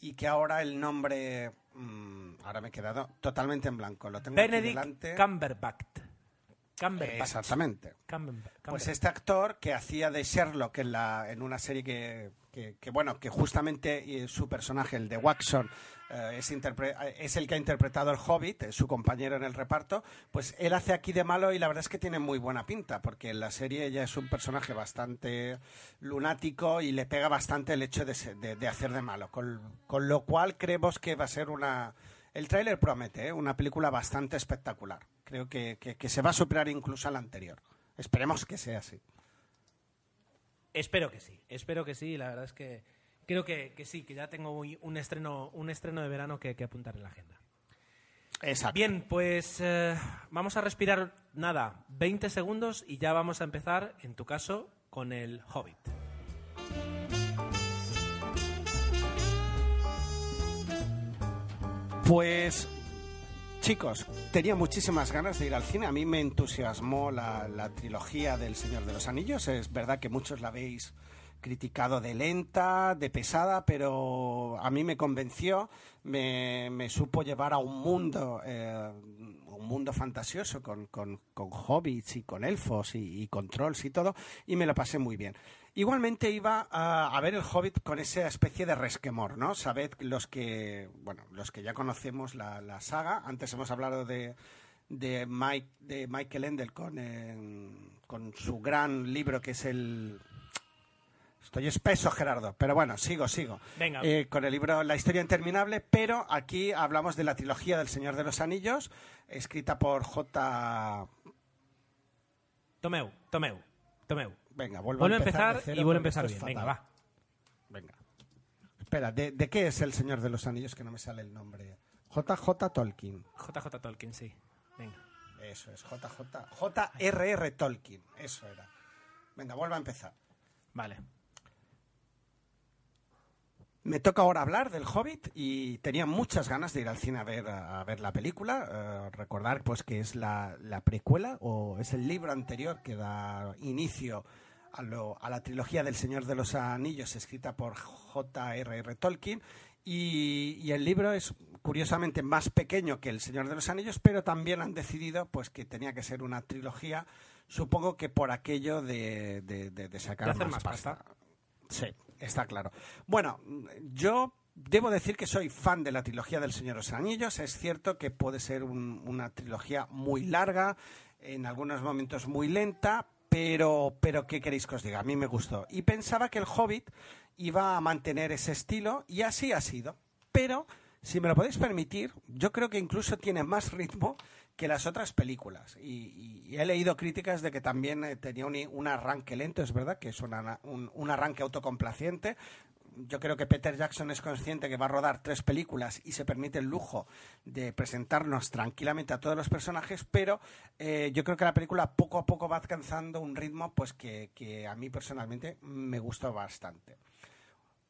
y que ahora el nombre... mm, ahora me he quedado totalmente en blanco. Lo tengo aquí Benedict delante. Cumberbatch. Cumberbatch. Exactamente. Cumberbatch. Pues este actor que hacía de Sherlock en, la, en una serie que, que, bueno, que justamente eh, su personaje, el de Waxon, eh, es, eh, es el que ha interpretado el Hobbit, su compañero en el reparto, pues él hace aquí de malo y la verdad es que tiene muy buena pinta, porque en la serie ya es un personaje bastante lunático y le pega bastante el hecho de, de- de hacer de malo, con, con lo cual creemos que va a ser una... El tráiler promete, una película bastante espectacular. Creo que, que- que se va a superar incluso a la anterior. Esperemos que sea así. Espero que sí, espero que sí. La verdad es que creo que, que sí, que ya tengo un un estreno, un estreno de verano que, que apuntar en la agenda. Exacto. Bien, pues eh, vamos a respirar nada, 20 segundos y ya vamos a empezar, en tu caso, con el Hobbit. Pues, chicos, tenía muchísimas ganas de ir al cine. A mí me entusiasmó la, trilogía del Señor de los Anillos. Es verdad que muchos la habéis criticado de lenta, de pesada, pero a mí me convenció, me, me supo llevar a un mundo, eh, un mundo fantasioso con, con- con hobbits y con elfos y, y con trolls y todo, y me lo pasé muy bien. Igualmente iba a, ver el Hobbit con esa especie de resquemor, ¿no? Sabed los que, bueno, los que ya conocemos la, saga. Antes hemos hablado de, de, Mike, de Michael Ende con, eh, con su gran libro que es el... Estoy espeso, Gerardo, pero bueno, sigo, sigo. Venga. Eh, con el libro La historia interminable, pero aquí hablamos de la trilogía del Señor de los Anillos, escrita por J. Tomeu, Tomeu, Tomeu. Venga, vuelvo, Vuelve a empezar, de y cero vuelve a empezar bien. Venga, va. Venga. Espera, ¿de, de qué es el Señor de los Anillos? Que no me sale el nombre. JJ Tolkien. JJ Tolkien, sí. Venga. Eso es, JJ. JRR Tolkien. Eso era. Venga, vuelvo a empezar. Vale. Me toca ahora hablar del Hobbit y tenía muchas ganas de ir al cine a ver, a ver la película. Eh, recordar pues que es la, la precuela o es el libro anterior que da inicio a, lo- a la trilogía del Señor de los Anillos escrita por J.R.R. Tolkien. Y, y el libro es curiosamente más pequeño que el Señor de los Anillos, pero también han decidido pues que tenía que ser una trilogía, supongo que por aquello de, de- de- de sacar De hacer más más pasta. pasta. Sí, está claro. Bueno, yo debo decir que soy fan de la trilogía del Señor de los Anillos. Es cierto que puede ser un- una trilogía muy larga, en algunos momentos muy lenta, pero, pero ¿qué queréis que os diga? A mí me gustó. Y pensaba que el Hobbit iba a mantener ese estilo y así ha sido. Pero, si me lo podéis permitir, yo creo que incluso tiene más ritmo que las otras películas. Y, he leído críticas de que también eh, tenía un, un arranque lento, es verdad, que es una- un, un arranque autocomplaciente. Yo creo que Peter Jackson es consciente que va a rodar tres películas y se permite el lujo de presentarnos tranquilamente a todos los personajes, pero eh, yo creo que la película poco a poco va alcanzando un ritmo pues que, que a mí personalmente me gustó bastante.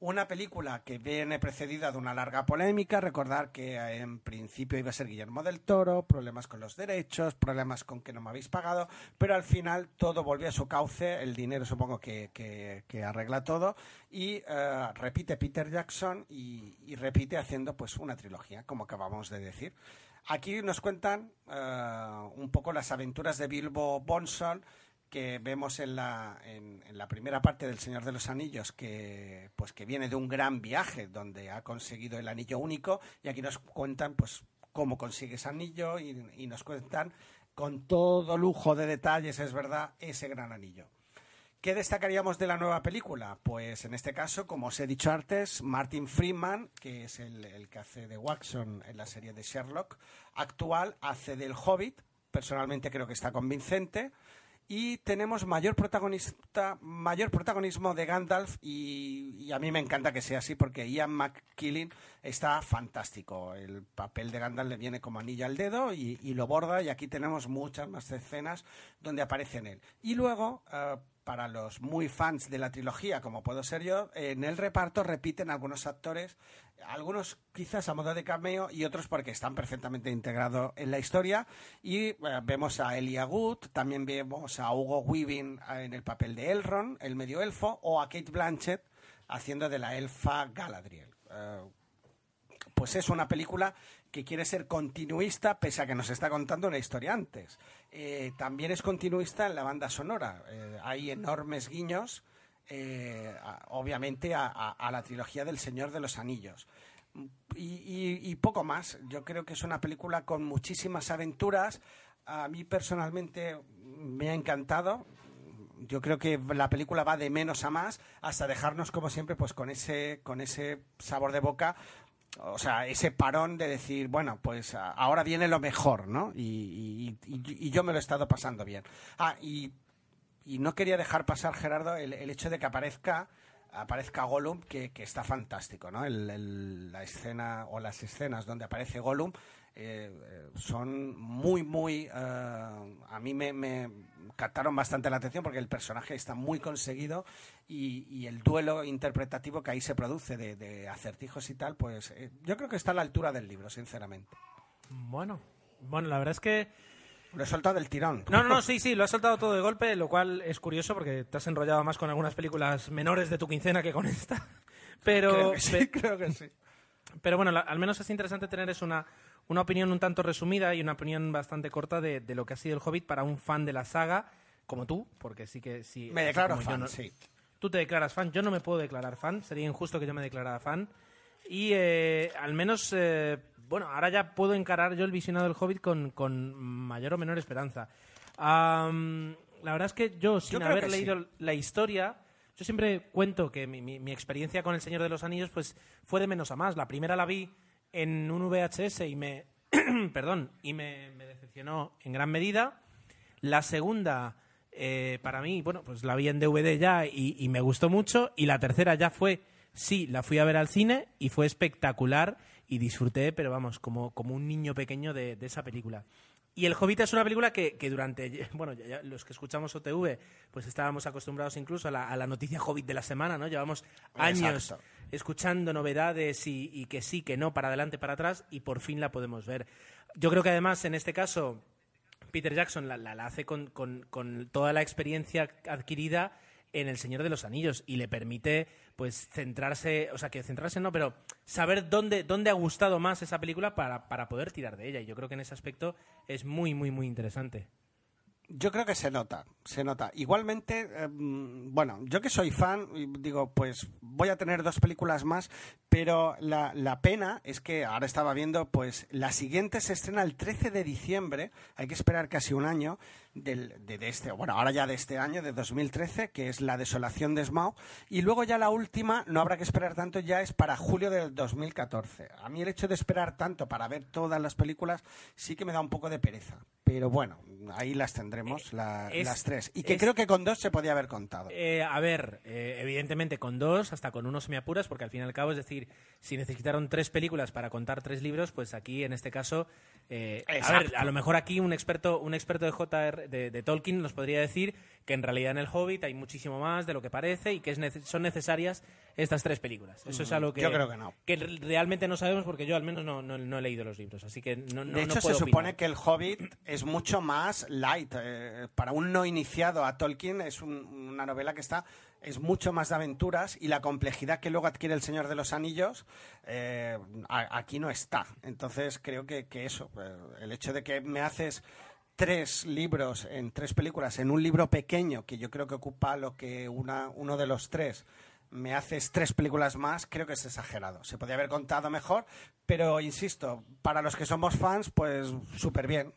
Una película que viene precedida de una larga polémica. Recordar que eh, en principio iba a ser Guillermo del Toro, problemas con los derechos, problemas con que no me habéis pagado, pero al final todo volvió a su cauce. El dinero supongo que, que- arregla todo. Y eh, repite Peter Jackson y, y repite haciendo pues una trilogía, como acabamos de decir. Aquí nos cuentan eh, un poco las aventuras de Bilbo Bonsall que vemos en la, en, en la primera parte del Señor de los Anillos, que, pues, que viene de un gran viaje donde ha conseguido el anillo único, y aquí nos cuentan pues, cómo consigue ese anillo y, nos cuentan con todo lujo de detalles, es verdad, ese gran anillo. ¿Qué destacaríamos de la nueva película? Pues en este caso, como os he dicho antes, Martin Freeman, que es el, el que hace de Watson en la serie de Sherlock actual, hace del Hobbit. Personalmente creo que está convincente. Y tenemos mayor protagonista, mayor protagonismo de Gandalf y, y a mí me encanta que sea así porque Ian McKellen está fantástico. El papel de Gandalf le viene como anillo al dedo y, lo borda y aquí tenemos muchas más escenas donde aparece en él. Y luego, eh, para los muy fans de la trilogía, como puedo ser yo, en el reparto repiten algunos actores, algunos quizás a modo de cameo y otros porque están perfectamente integrados en la historia. Y eh, vemos a Elia Wood, también vemos a Hugo Weaving eh, en el papel de Elrond, el medio elfo, o a Kate Blanchett haciendo de la elfa Galadriel. Eh, pues es una película que quiere ser continuista pese a que nos está contando una historia antes. También es continuista en la banda sonora. Hay enormes guiños eh, obviamente a, la trilogía del Señor de los Anillos. Y, poco más. Yo creo que es una película con muchísimas aventuras. A mí personalmente me ha encantado. Yo creo que la película va de menos a más hasta dejarnos, como siempre, pues con ese, con ese sabor de boca o sea, ese parón de decir, bueno, pues ahora viene lo mejor, ¿no? Y- y yo me lo he estado pasando bien. Ah, y, y no quería dejar pasar, Gerardo, el, el hecho de que aparezca aparezca Gollum, que, que está fantástico, ¿no? El- el- la escena o las escenas donde aparece Gollum eh, eh, son muy, muy... eh, a mí me, captaron bastante la atención porque el personaje está muy conseguido y, y el duelo interpretativo que ahí se produce de, acertijos y tal, pues yo creo que está a la altura del libro, sinceramente. Bueno, bueno, la verdad es que Lo he soltado del tirón. No, no, no, sí, sí, lo has soltado todo de golpe, lo cual es curioso porque te has enrollado más con algunas películas menores de tu quincena que con esta. Pero, Creo que sí, pe- creo que sí. pero bueno, la- al menos es interesante tener es una, una opinión un tanto resumida y una opinión bastante corta de, de lo que ha sido el Hobbit para un fan de la saga, como tú, porque sí que sí. Me declaro fan, no- sí. Tú te declaras fan, yo no me puedo declarar fan, sería injusto que yo me declarara fan. Y eh, al menos, eh, bueno, ahora ya puedo encarar yo el visionado del Hobbit con, con mayor o menor esperanza. Am, la verdad es que yo, sin creo haber leído sí. la historia, yo siempre cuento que mi, mi- mi experiencia con El Señor de los Anillos pues fue de menos a más. La primera la vi en un VHS y me, perdón, y me, me decepcionó en gran medida. La segunda, eh, para mí, bueno, pues la vi en DVD ya y, y me gustó mucho. Y la tercera ya fue, sí, la fui a ver al cine y fue espectacular y disfruté, pero vamos, como, como un niño pequeño de, de esa película. Y El Hobbit es una película que, que durante, bueno, ya- ya los que escuchamos OTV, pues estábamos acostumbrados incluso a la, a la noticia Hobbit de la semana, ¿no? Llevamos años Exacto. escuchando novedades y, y que sí, que no, para adelante, para atrás, y por fin la podemos ver. Yo creo que además, en este caso, Peter Jackson la, la- la hace con, con- con toda la experiencia adquirida en El Señor de los Anillos y le permite pues centrarse, o sea, que centrarse no, pero saber dónde, dónde ha gustado más esa película para, para poder tirar de ella. Y yo creo que en ese aspecto es muy, muy, muy interesante. Yo creo que se nota, se nota. Igualmente, eh, bueno, yo que soy fan, digo, pues voy a tener dos películas más, pero la, la pena es que ahora estaba viendo, pues la siguiente se estrena el 13 de diciembre, hay que esperar casi un año del, de, de este, bueno, ahora ya de este año, de 2013, que es La Desolación de Smaug, y luego ya la última, no habrá que esperar tanto, ya es para julio del 2014. A mí el hecho de esperar tanto para ver todas las películas sí que me da un poco de pereza, pero bueno, ahí las tendremos, la- es- las tres. Y que es- creo que con dos se podía haber contado. Eh, a ver, eh, evidentemente con dos, hasta con uno se me apuras, porque al fin y al cabo, es decir, si necesitaron tres películas para contar tres libros, pues aquí en este caso, eh, a ver, a lo mejor aquí un experto, un experto de JR de, de Tolkien nos podría decir que en realidad en el Hobbit hay muchísimo más de lo que parece y que es nece- son necesarias estas tres películas. Eso es algo que, yo creo que no. que re- realmente no sabemos porque yo al menos no, no- no he leído los libros, así que no, no de no hecho, se supone opinar. que el Hobbit es mucho más light. eh, para un no iniciado a Tolkien es un- una novela que está es mucho más de aventuras y la complejidad que luego adquiere el Señor de los Anillos eh, aquí no está. Entonces creo que, que eso, eh, el hecho de que me haces tres libros en tres películas en un libro pequeño que yo creo que ocupa lo que una, uno de los tres me haces tres películas más, creo que es exagerado. Se podría haber contado mejor, pero insisto, para los que somos fans, pues súper bien.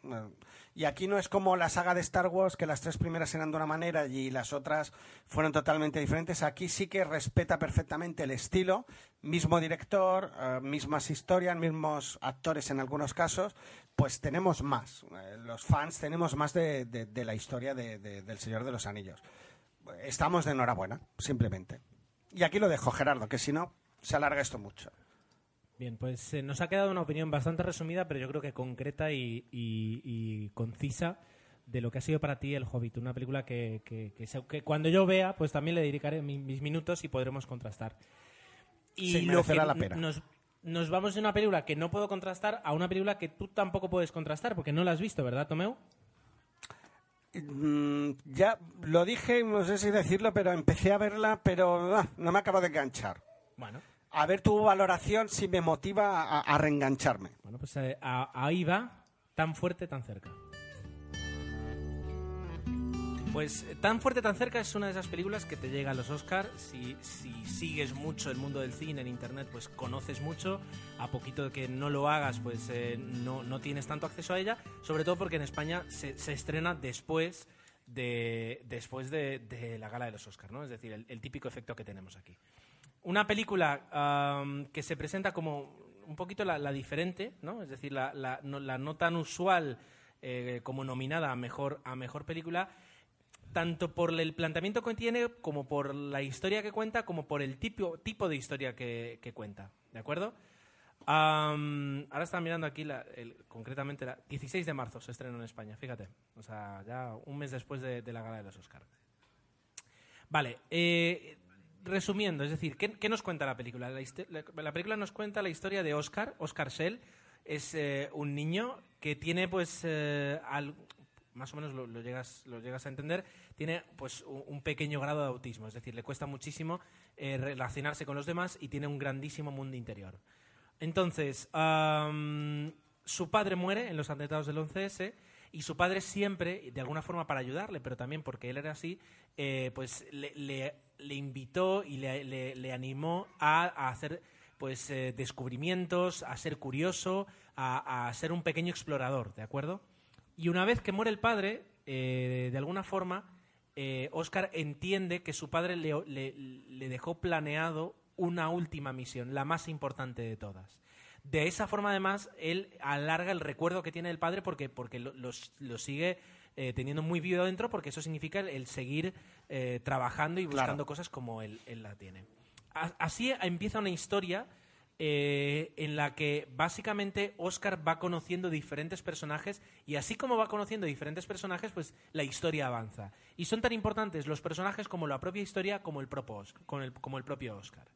Y aquí no es como la saga de Star Wars, que las tres primeras eran de una manera y las otras fueron totalmente diferentes. Aquí sí que respeta perfectamente el estilo, mismo director, eh, mismas historias, mismos actores en algunos casos, pues tenemos más. Los fans tenemos más de, de- de la historia de- de- del Señor de los Anillos. Estamos de enhorabuena, simplemente. Y aquí lo dejo, Gerardo, que si no, se alarga esto mucho. Bien, pues eh, nos ha quedado una opinión bastante resumida, pero yo creo que concreta y, y- y concisa de lo que ha sido para ti El Hobbit. Una película que, que- que se- que cuando yo vea, pues también le dedicaré mi- mis minutos y podremos contrastar. Y Sí, lo que la pena. Nos, nos vamos de una película que no puedo contrastar a una película que tú tampoco puedes contrastar, porque no la has visto, ¿verdad, Tomeu? Mm, ya lo dije, no sé si decirlo, pero empecé a verla, pero ah, no me acabo de enganchar. Bueno, A ver tu valoración si me motiva a, a reengancharme. bueno pues eh, a- ahí va, tan fuerte, tan cerca. Pues tan fuerte, tan cerca es una de esas películas que te llega a los Oscars. Si, si sigues mucho el mundo del cine en internet, pues conoces mucho. A poquito de que no lo hagas, pues eh, no, no tienes tanto acceso a ella. Sobre todo porque en España se, estrena después de, después de, la gala de los Oscars, ¿no? Es decir, el, típico efecto que tenemos aquí. Una película que se presenta como un poquito la, la diferente, ¿no? Es decir, la, la, no, la no tan usual eh, como nominada a mejor, a mejor película tanto por el planteamiento que tiene, como por la historia que cuenta, como por el tipo, tipo de historia que, que cuenta. ¿De acuerdo? Am, ahora estaba mirando aquí, la- el- concretamente, la 16 de marzo se estrenó en España, fíjate. O sea, ya un mes después de, de la gala de los Oscars. Vale, eh, resumiendo, es decir, ¿qué, qué nos cuenta la película? La, la- la película nos cuenta la historia de Oscar, Oscar Shell. Es eh, un niño que tiene, pues, eh, más o menos lo, llegas, lo llegas a entender, tiene pues un, pequeño grado de autismo, es decir, le cuesta muchísimo eh, relacionarse con los demás y tiene un grandísimo mundo interior. Entonces, am, su padre muere en los atentados del 11S y su padre siempre, de alguna forma para ayudarle, pero también porque él era así, eh, pues le, invitó y le, animó a, hacer pues eh, descubrimientos, a ser curioso, a ser un pequeño explorador, ¿de acuerdo? Y una vez que muere el padre, eh, de alguna forma, eh, Oscar entiende que su padre le, le- le dejó planeado una última misión, la más importante de todas. De esa forma, además, él alarga el recuerdo que tiene del padre porque, porque lo, lo sigue eh, teniendo muy vivo dentro, porque eso significa el, el seguir eh, trabajando y Claro. buscando cosas como él, él la tiene. A- Así empieza una historia eh, en la que básicamente Oscar va conociendo diferentes personajes y así como va conociendo diferentes personajes, pues la historia avanza. Y son tan importantes los personajes como la propia historia como el propio Oscar. Como el propio Oscar.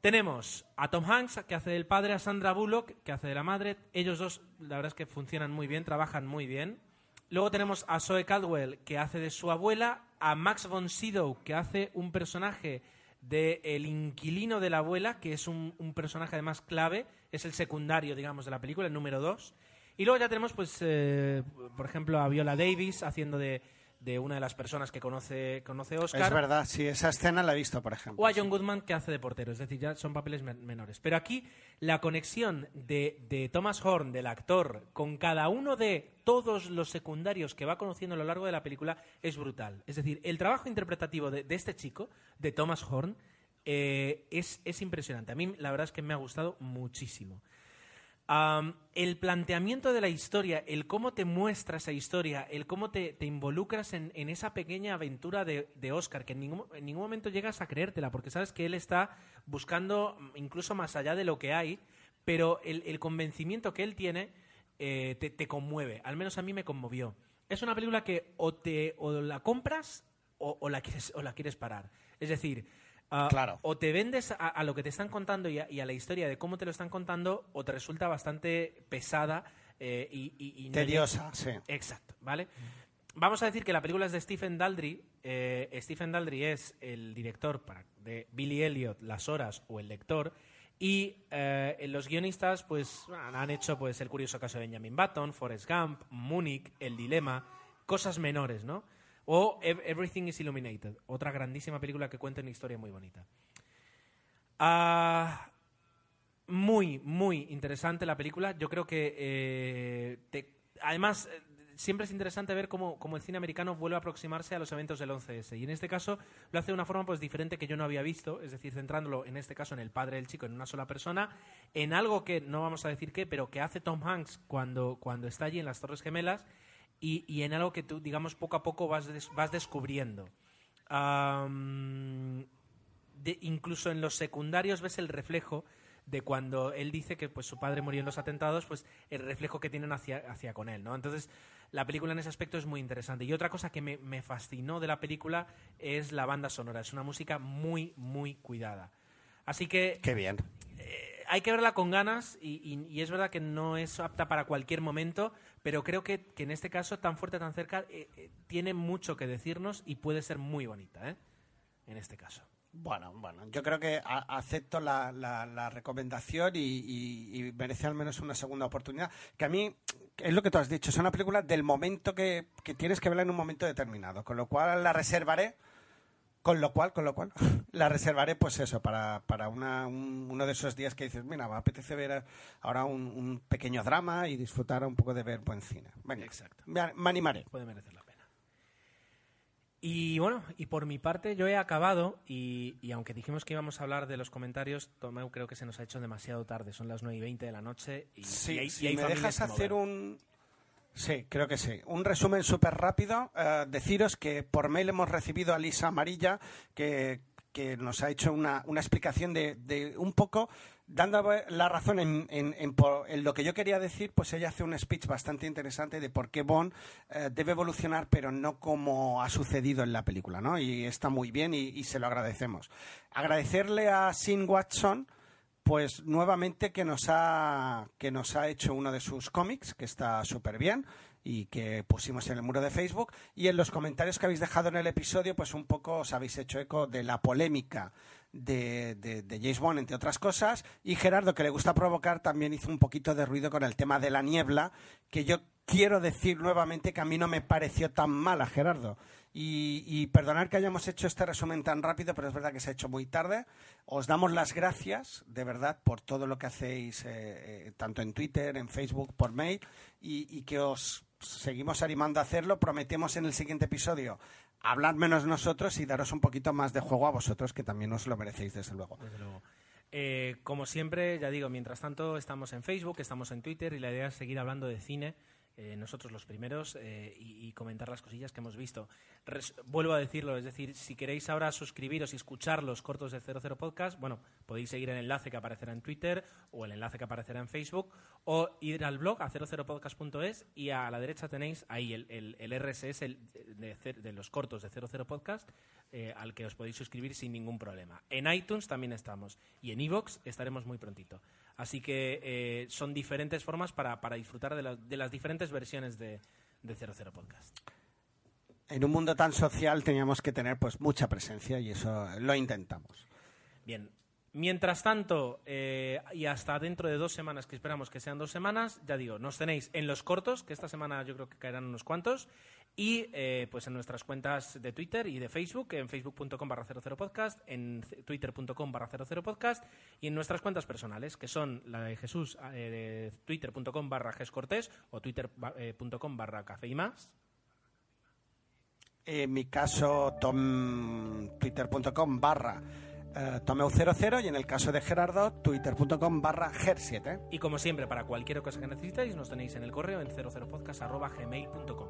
Tenemos a Tom Hanks, que hace del padre, a Sandra Bullock, que hace de la madre. Ellos dos, la verdad es que funcionan muy bien, trabajan muy bien. Luego tenemos a Zoe Caldwell, que hace de su abuela, a Max von Sydow, que hace un personaje de el inquilino de la abuela, que es un, un personaje además clave, es el secundario, digamos, de la película, el número dos. Y luego ya tenemos, pues, eh, por ejemplo, a Viola Davis haciendo de, de una de las personas que conoce, conoce Oscar. Es verdad, sí, esa escena la he visto, por ejemplo. O a John Goodman que hace de portero, es decir, ya son papeles men- menores. Pero aquí la conexión de, de Thomas Horn, del actor, con cada uno de todos los secundarios que va conociendo a lo largo de la película es brutal. Es decir, el trabajo interpretativo de, de este chico, de Thomas Horn, eh, es, es impresionante. A mí la verdad es que me ha gustado muchísimo. El planteamiento de la historia, el cómo te muestra esa historia, el cómo te, te involucras en, en esa pequeña aventura de, de Oscar, que en ningún, en ningún momento llegas a creértela, porque sabes que él está buscando incluso más allá de lo que hay, pero el, el convencimiento que él tiene eh, te, te conmueve, al menos a mí me conmovió. Es una película que o, te, o la compras o la quieres, o la quieres parar. Es decir, ah, Claro. o te vendes a, a lo que te están contando y a, y a la historia de cómo te lo están contando, o te resulta bastante pesada eh, y, y- y no Tediosa, sí. Exacto, ¿vale? Vamos a decir que la película es de Stephen Daldry. Eh, Stephen Daldry es el director para- de Billy Elliot, Las Horas o El Lector. Y eh, los guionistas pues han hecho pues El curioso caso de Benjamin Button, Forrest Gump, Munich, El Dilema, cosas menores, ¿no? O Ev- Everything is Illuminated, otra grandísima película que cuenta una historia muy bonita. Ah, muy, muy interesante la película. Yo creo que, eh, además, eh, siempre es interesante ver cómo, cómo el cine americano vuelve a aproximarse a los eventos del 11S. Y en este caso lo hace de una forma pues diferente que yo no había visto, es decir, centrándolo en este caso en el padre del chico, en una sola persona, en algo que no vamos a decir qué, pero que hace Tom Hanks cuando, cuando está allí en las Torres Gemelas y, y en algo que tú, digamos, poco a poco vas, des- vas descubriendo. Am, de- incluso en los secundarios ves el reflejo de cuando él dice que pues su padre murió en los atentados, pues el reflejo que tienen hacia, hacia con él, ¿no? Entonces, la película en ese aspecto es muy interesante. Y otra cosa que me, me fascinó de la película es la banda sonora. Es una música muy, muy cuidada. Así que Qué bien. eh, hay que verla con ganas y, y- y es verdad que no es apta para cualquier momento, pero creo que, que en este caso, tan fuerte, tan cerca, eh, eh, tiene mucho que decirnos y puede ser muy bonita, ¿eh? En este caso. Bueno, bueno, yo creo que acepto la, la- la recomendación y, y- y merece al menos una segunda oportunidad. Que a mí, es lo que tú has dicho, es una película del momento que, que tienes que verla en un momento determinado, con lo cual la reservaré, con lo cual, con lo cual, la reservaré pues eso, para, para una- un- uno de esos días que dices, mira, me apetece ver ahora un, un pequeño drama y disfrutar un poco de ver buen cine. Venga, Exacto. me, me animaré. puede merecer la pena. Y bueno, y por mi parte yo he acabado y, y aunque dijimos que íbamos a hablar de los comentarios, Tomeu creo que se nos ha hecho demasiado tarde, son las 9 y 20 de la noche y, Sí, y hay, si y hay me dejas hacer un... Sí, creo que sí. Un resumen súper rápido. eh, deciros que por mail hemos recibido a Lisa Amarilla, que, que nos ha hecho una, una explicación de, de un poco, dando la razón en, en- en por- en lo que yo quería decir, pues ella hace un speech bastante interesante de por qué Bond eh, debe evolucionar, pero no como ha sucedido en la película, ¿no? Y está muy bien y, y se lo agradecemos. Agradecerle a Sin Watson, pues nuevamente que nos ha que nos ha hecho uno de sus cómics que está súper bien y que pusimos en el muro de Facebook. Y en los comentarios que habéis dejado en el episodio pues un poco os habéis hecho eco de la polémica de, de, James Bond entre otras cosas. Y Gerardo que le gusta provocar también hizo un poquito de ruido con el tema de la niebla que yo quiero decir nuevamente que a mí no me pareció tan mala Gerardo y, y perdonar que hayamos hecho este resumen tan rápido, pero es verdad que se ha hecho muy tarde. Os damos las gracias, de verdad, por todo lo que hacéis, eh, eh, tanto en Twitter, en Facebook, por mail, y, que os seguimos animando a hacerlo. Prometemos en el siguiente episodio hablar menos nosotros y daros un poquito más de juego a vosotros, que también os lo merecéis, desde luego. Desde luego. Eh, como siempre, ya digo, mientras tanto estamos en Facebook, estamos en Twitter y la idea es seguir hablando de cine, eh, nosotros los primeros, eh, y, comentar las cosillas que hemos visto. Vuelvo a decirlo, es decir, si queréis ahora suscribiros y escuchar los cortos de 00 Podcast, bueno, podéis seguir el enlace que aparecerá en Twitter o el enlace que aparecerá en Facebook o ir al blog a 00podcast.es y a la derecha tenéis ahí el, el- el RSS de, ce- de los cortos de 00 Podcast eh, al que os podéis suscribir sin ningún problema. En iTunes también estamos y en iVoox estaremos muy prontito. Así que eh, son diferentes formas para, para disfrutar de, la- de las diferentes versiones de, de 00 Podcast. En un mundo tan social teníamos que tener pues mucha presencia y eso lo intentamos. Bien. Mientras tanto, eh, y hasta dentro de dos semanas, que esperamos que sean dos semanas, ya digo, nos tenéis en los cortos, que esta semana yo creo que caerán unos cuantos, y eh, pues en nuestras cuentas de Twitter y de Facebook, en facebook.com barra 00podcast, en c- twitter.com barra 00podcast, y en nuestras cuentas personales, que son la de Jesús, eh, twitter.com barra gescortés o twitter.com barra café y más. En mi caso, tom, twitter.com barra eh, tomeu00 y en el caso de Gerardo, twitter.com barra ger7. Y como siempre, para cualquier cosa que necesitéis, nos tenéis en el correo en 00podcast.gmail.com.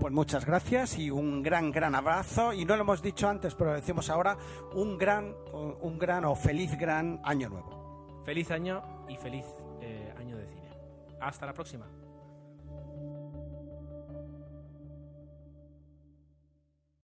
Pues muchas gracias y un gran, gran abrazo. Y no lo hemos dicho antes, pero lo decimos ahora, un gran, un gran o feliz gran año nuevo. Feliz año y feliz eh, año de cine. Hasta la próxima.